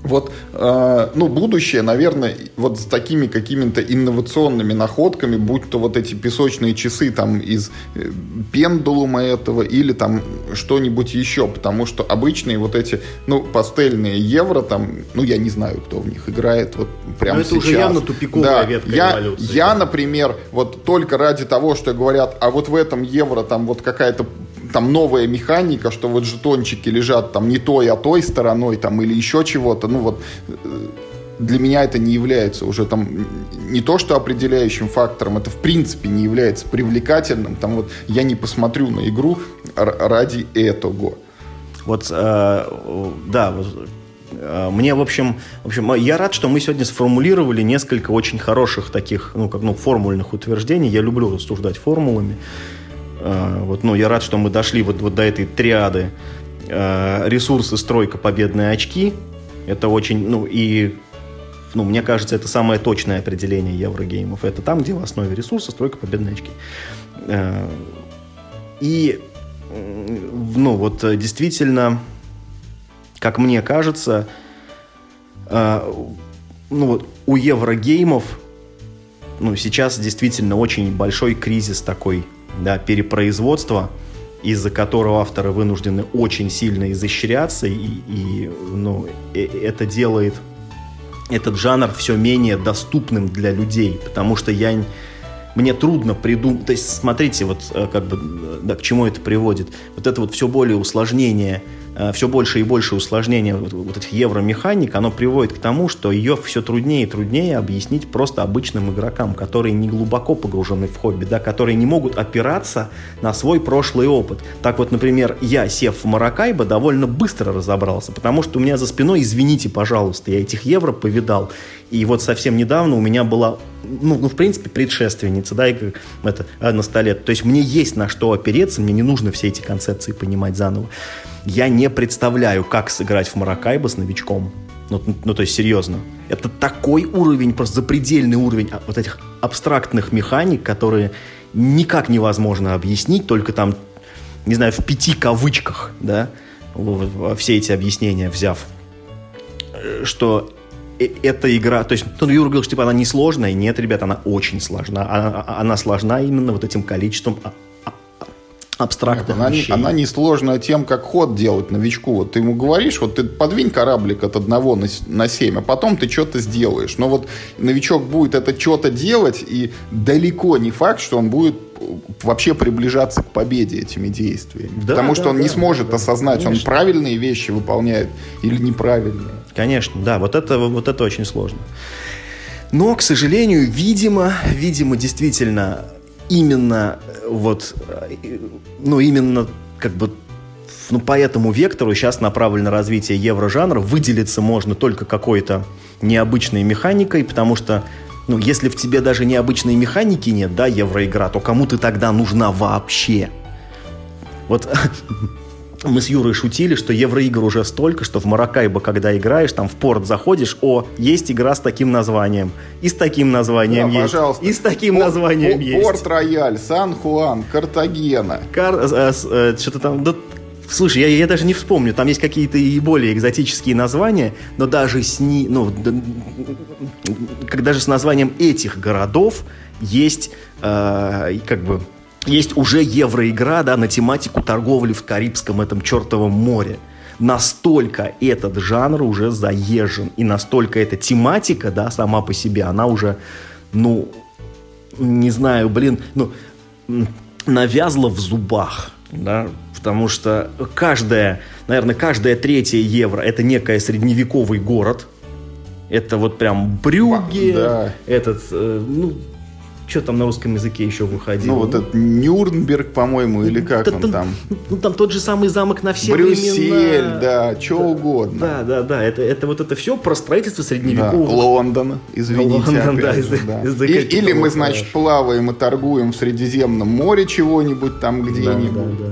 вот, э, ну, будущее, наверное, вот с такими какими-то инновационными находками, будь то вот эти песочные часы там из э, пендулума этого или там что-нибудь еще, потому что обычные вот эти, ну, пастельные евро там, ну, я не знаю, кто в них играет вот прямо Но это сейчас. уже явно тупиковая да, ветка я, эволюции. Я, например, вот только ради того, что говорят, а вот в этом евро там вот какая-то там новая механика, что вот жетончики лежат там не той, а той стороной, там, или еще чего-то, ну вот э, для меня это не является уже там не то, что определяющим фактором, это в принципе не является привлекательным. Там вот я не посмотрю на игру ради этого. Вот, э, да, э, мне, в общем, в общем, я рад, что мы сегодня сформулировали несколько очень хороших таких, ну, как, ну, формульных утверждений. Я люблю рассуждать формулами. А, вот, ну, я рад, что мы дошли вот, вот до этой триады а, ресурсы, стройка, победные очки. Это очень, ну, и ну, мне кажется, это самое точное определение еврогеймов. Это там, где в основе ресурса стройка, победные очки. А, и, ну, вот действительно, как мне кажется, ну, вот у еврогеймов ну, сейчас действительно очень большой кризис такой да, перепроизводства, из-за которого авторы вынуждены очень сильно изощряться, и, и ну, это делает этот жанр все менее доступным для людей, потому что я мне трудно придумать, то есть смотрите, вот э, как бы, да, к чему это приводит, вот это вот все более усложнение Э, все больше и больше усложнения вот, вот этих евромеханик, оно приводит к тому, что ее все труднее и труднее объяснить просто обычным игрокам, которые не глубоко погружены в хобби, да, которые не могут опираться на свой прошлый опыт. Так вот, например, я, сев в Маракайбо, довольно быстро разобрался, потому что у меня за спиной, извините, пожалуйста, я этих евро повидал, и вот совсем недавно у меня была, ну, ну в принципе, предшественница, да, игры это, э, на столе. То есть мне есть на что опереться, мне не нужно все эти концепции понимать заново. Я не представляю, как сыграть в Маракайбо с новичком. Ну, ну, то есть, серьезно. Это такой уровень, просто запредельный уровень а, вот этих абстрактных механик, которые никак невозможно объяснить, только там, не знаю, в пяти кавычках, да, все эти объяснения взяв, э, что э, эта игра, то есть, ну, Юра говорил, что типа она не сложная. Нет, ребят, она очень сложна. Она, она сложна именно вот этим количеством абстрактных она, вещей. Она несложная тем, как ход делать новичку. Вот ты ему говоришь, вот ты подвинь кораблик от одного на, на 7, а потом ты что-то сделаешь. Но вот новичок будет это что-то делать, и далеко не факт, что он будет вообще приближаться к победе этими действиями. Да, Потому да, что он да, не сможет да, осознать, конечно. он правильные вещи выполняет или неправильные. Конечно, да, вот это, вот это очень сложно. Но, к сожалению, видимо, видимо, действительно, именно э, вот, э, ну, именно как бы ну, по этому вектору сейчас направлено развитие еврожанра. Выделиться можно только какой-то необычной механикой, потому что ну, если в тебе даже необычной механики нет, да, евроигра, то кому ты тогда нужна вообще? Вот мы с Юрой шутили, что евроигр уже столько, что в Маракайбо, когда играешь, там в порт заходишь, о, есть игра с таким названием, и с таким названием да, есть, пожалуйста. и с таким порт, названием порт, есть. Порт-Рояль, Сан-Хуан, Картагена. Кар, э, э, что-то там, да, Слушай, я, я даже не вспомню, там есть какие-то и более экзотические названия, но даже с, ни, ну, как даже с названием этих городов есть э, как бы есть уже евроигра да, на тематику торговли в Карибском этом чертовом море. Настолько этот жанр уже заезжен, и настолько эта тематика, да, сама по себе, она уже, ну, не знаю, блин, ну, навязла в зубах, да, потому что каждая, наверное, каждая третья евро это некая средневековый город. Это вот прям Брюгге, да. этот, э, ну, что там на русском языке еще выходило? Ну, вот этот Нюрнберг, по-моему, или как он там? Ну, там тот же самый замок на все Брюссель, да, что угодно. Да, да, да, это, это вот это все про строительство средневекового. Лондон, извините. Лондон, да, или мы, значит, плаваем и торгуем в Средиземном море чего-нибудь там где-нибудь. Да.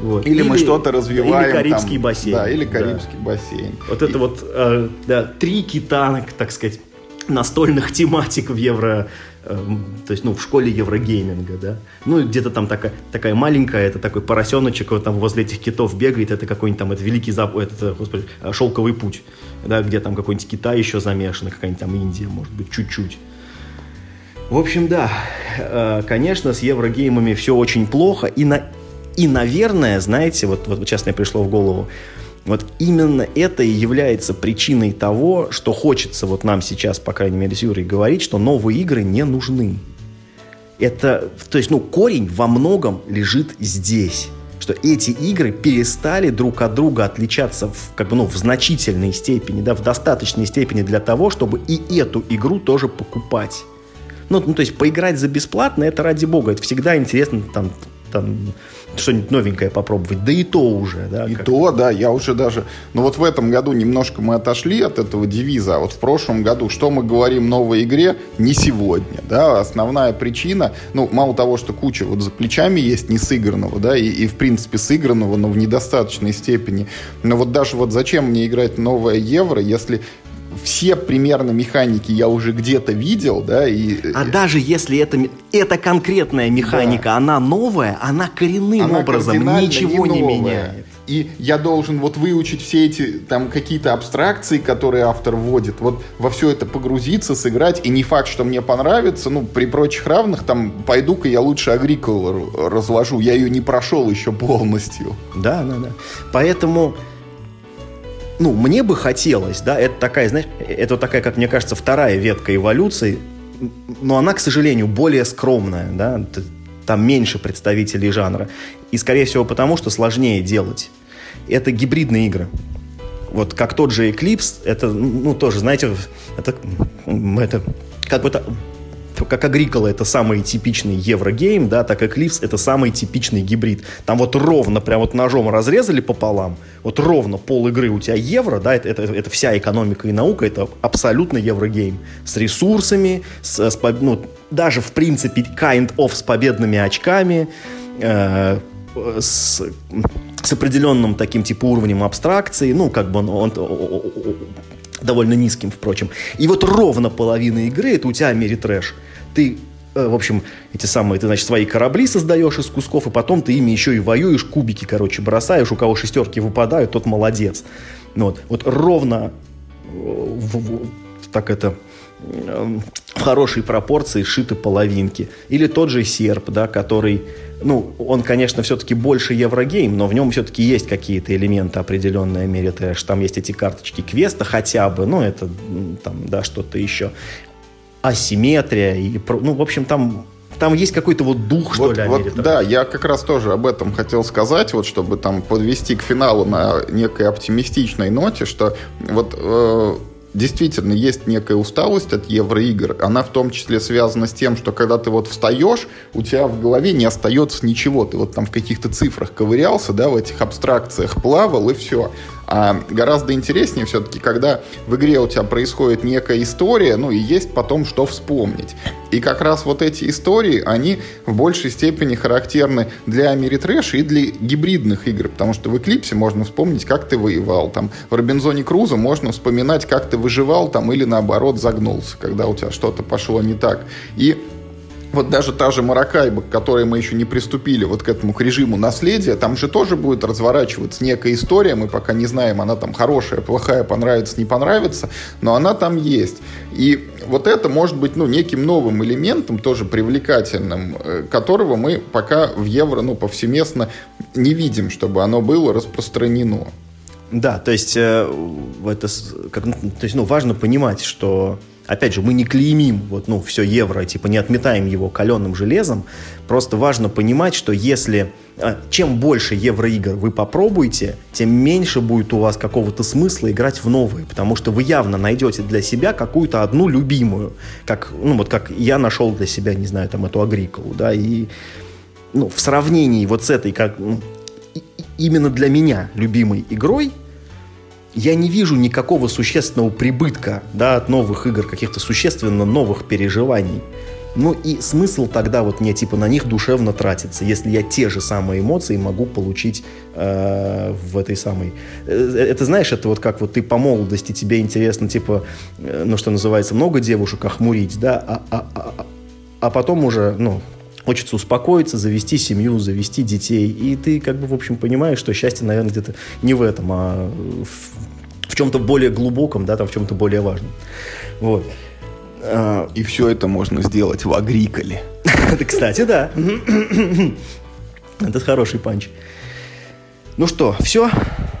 Вот. Или, или мы что-то развиваем. Или Карибский там, бассейн. Да, или Карибский да. бассейн. Вот и... это вот, э, да, три кита, так сказать, настольных тематик в Евро, то есть, ну, в школе еврогейминга, да. Ну, где-то там такая, такая маленькая, это такой поросеночек, вот там возле этих китов бегает, это какой-нибудь там, это великий, зап... это, господи, э, шелковый путь, да, где там какой-нибудь Китай еще замешан, какая-нибудь там Индия, может быть, чуть-чуть. В общем, да, э, конечно, с еврогеймами все очень плохо, и на и, наверное, знаете, вот, вот сейчас мне пришло в голову, вот именно это и является причиной того, что хочется вот нам сейчас, по крайней мере, с Юрой говорить, что новые игры не нужны. Это, то есть, ну, корень во многом лежит здесь что эти игры перестали друг от друга отличаться в, как бы, ну, в значительной степени, да, в достаточной степени для того, чтобы и эту игру тоже покупать. Ну, ну, то есть поиграть за бесплатно, это ради бога, это всегда интересно, там, там что-нибудь новенькое попробовать. Да и то уже, да. И как... то, да, я уже даже... Ну вот в этом году немножко мы отошли от этого девиза, а вот в прошлом году, что мы говорим новой игре, не сегодня, да. Основная причина, ну, мало того, что куча вот за плечами есть не сыгранного, да, и, и в принципе сыгранного, но в недостаточной степени. Но вот даже вот зачем мне играть новое евро, если все примерно механики я уже где-то видел, да, и... А даже если это, это конкретная механика, да. она новая, она коренным она образом ничего не, не меняет. И я должен вот выучить все эти там какие-то абстракции, которые автор вводит, вот во все это погрузиться, сыграть, и не факт, что мне понравится, ну, при прочих равных, там, пойду-ка я лучше Агриколу разложу, я ее не прошел еще полностью. Да, да, да. Поэтому ну, мне бы хотелось, да, это такая, знаешь, это такая, как мне кажется, вторая ветка эволюции, но она, к сожалению, более скромная, да, там меньше представителей жанра. И, скорее всего, потому что сложнее делать. Это гибридные игры. Вот как тот же Eclipse, это, ну, тоже, знаете, это, это как бы это как Agricola это самый типичный еврогейм, да, так Eclipse это самый типичный гибрид. Там вот ровно, прям вот ножом разрезали пополам, вот ровно пол игры у тебя евро, да, это, это, это вся экономика и наука, это абсолютно еврогейм. С ресурсами, с, с, ну, даже в принципе kind of с победными очками, э, с, с определенным таким типа уровнем абстракции, ну, как бы он, он, он довольно низким, впрочем. И вот ровно половина игры это у тебя Америтрэш. Ты э, в общем, эти самые, ты, значит, свои корабли создаешь из кусков, и потом ты ими еще и воюешь, кубики, короче, бросаешь, у кого шестерки выпадают, тот молодец. Ну вот, вот ровно э, в, в, так это в хорошей пропорции шиты половинки. Или тот же серп, да, который ну, он, конечно, все-таки больше Еврогейм, но в нем все-таки есть какие-то элементы определенной мере трэш. Там есть эти карточки квеста хотя бы, ну, это там, да, что-то еще. Асимметрия и, ну, в общем, там там есть какой-то вот дух, что вот, ли, вот, Да, я как раз тоже об этом хотел сказать, вот чтобы там подвести к финалу на некой оптимистичной ноте, что вот э, действительно есть некая усталость от евроигр. Она в том числе связана с тем, что когда ты вот встаешь, у тебя в голове не остается ничего. Ты вот там в каких-то цифрах ковырялся, да, в этих абстракциях плавал и все. А гораздо интереснее все-таки, когда в игре у тебя происходит некая история, ну и есть потом что вспомнить. И как раз вот эти истории, они в большей степени характерны для Америтрэша и для гибридных игр, потому что в Эклипсе можно вспомнить, как ты воевал, там в Робинзоне Круза можно вспоминать, как ты выживал там или наоборот загнулся, когда у тебя что-то пошло не так. И вот даже та же Маракайба, к которой мы еще не приступили, вот к этому к режиму наследия, там же тоже будет разворачиваться некая история, мы пока не знаем, она там хорошая, плохая, понравится, не понравится, но она там есть. И вот это может быть, ну, неким новым элементом, тоже привлекательным, э, которого мы пока в евро, ну, повсеместно не видим, чтобы оно было распространено. Да, то есть, э, это, как, то есть, ну, важно понимать, что Опять же, мы не клеймим вот, ну, все евро, типа не отметаем его каленым железом. Просто важно понимать, что если а, чем больше евроигр вы попробуете, тем меньше будет у вас какого-то смысла играть в новые, потому что вы явно найдете для себя какую-то одну любимую, как, ну, вот как я нашел для себя, не знаю, там, эту Агриколу, да, и ну, в сравнении вот с этой, как, ну, именно для меня любимой игрой, я не вижу никакого существенного прибытка да, от новых игр, каких-то существенно новых переживаний. Ну и смысл тогда вот мне типа на них душевно тратиться, если я те же самые эмоции могу получить э, в этой самой. Э, это знаешь, это вот как вот ты по молодости тебе интересно типа, э, ну что называется, много девушек охмурить, да, а, а, а, а потом уже, ну хочется успокоиться, завести семью, завести детей. И ты, как бы, в общем, понимаешь, что счастье, наверное, где-то не в этом, а в, в чем-то более глубоком, да, там в чем-то более важном. Вот. А, и все это можно сделать в Агриколе. Кстати, да. Это хороший панч. Ну что, все?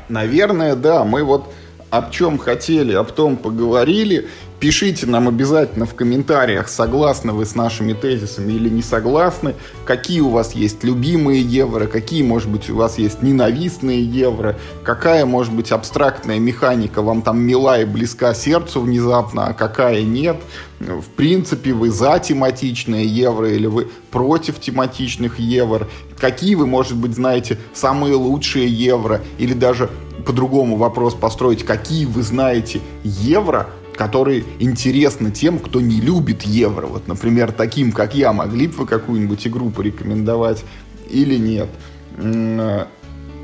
Наверное, да. Мы вот об чем хотели, об том поговорили. Пишите нам обязательно в комментариях, согласны вы с нашими тезисами или не согласны, какие у вас есть любимые евро, какие, может быть, у вас есть ненавистные евро, какая, может быть, абстрактная механика вам там мила и близка сердцу внезапно, а какая нет. В принципе, вы за тематичные евро или вы против тематичных евро. Какие вы, может быть, знаете самые лучшие евро или даже по-другому вопрос построить, какие вы знаете евро, которые интересны тем, кто не любит евро. Вот, например, таким, как я, могли бы вы какую-нибудь игру порекомендовать или нет?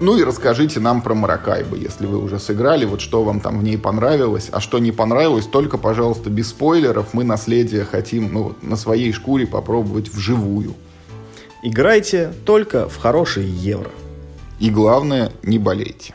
Ну и расскажите нам про Маракайбу, если вы уже сыграли, вот что вам там в ней понравилось, а что не понравилось, только, пожалуйста, без спойлеров. Мы наследие хотим ну, на своей шкуре попробовать вживую. Играйте только в хорошие евро. И главное, не болейте.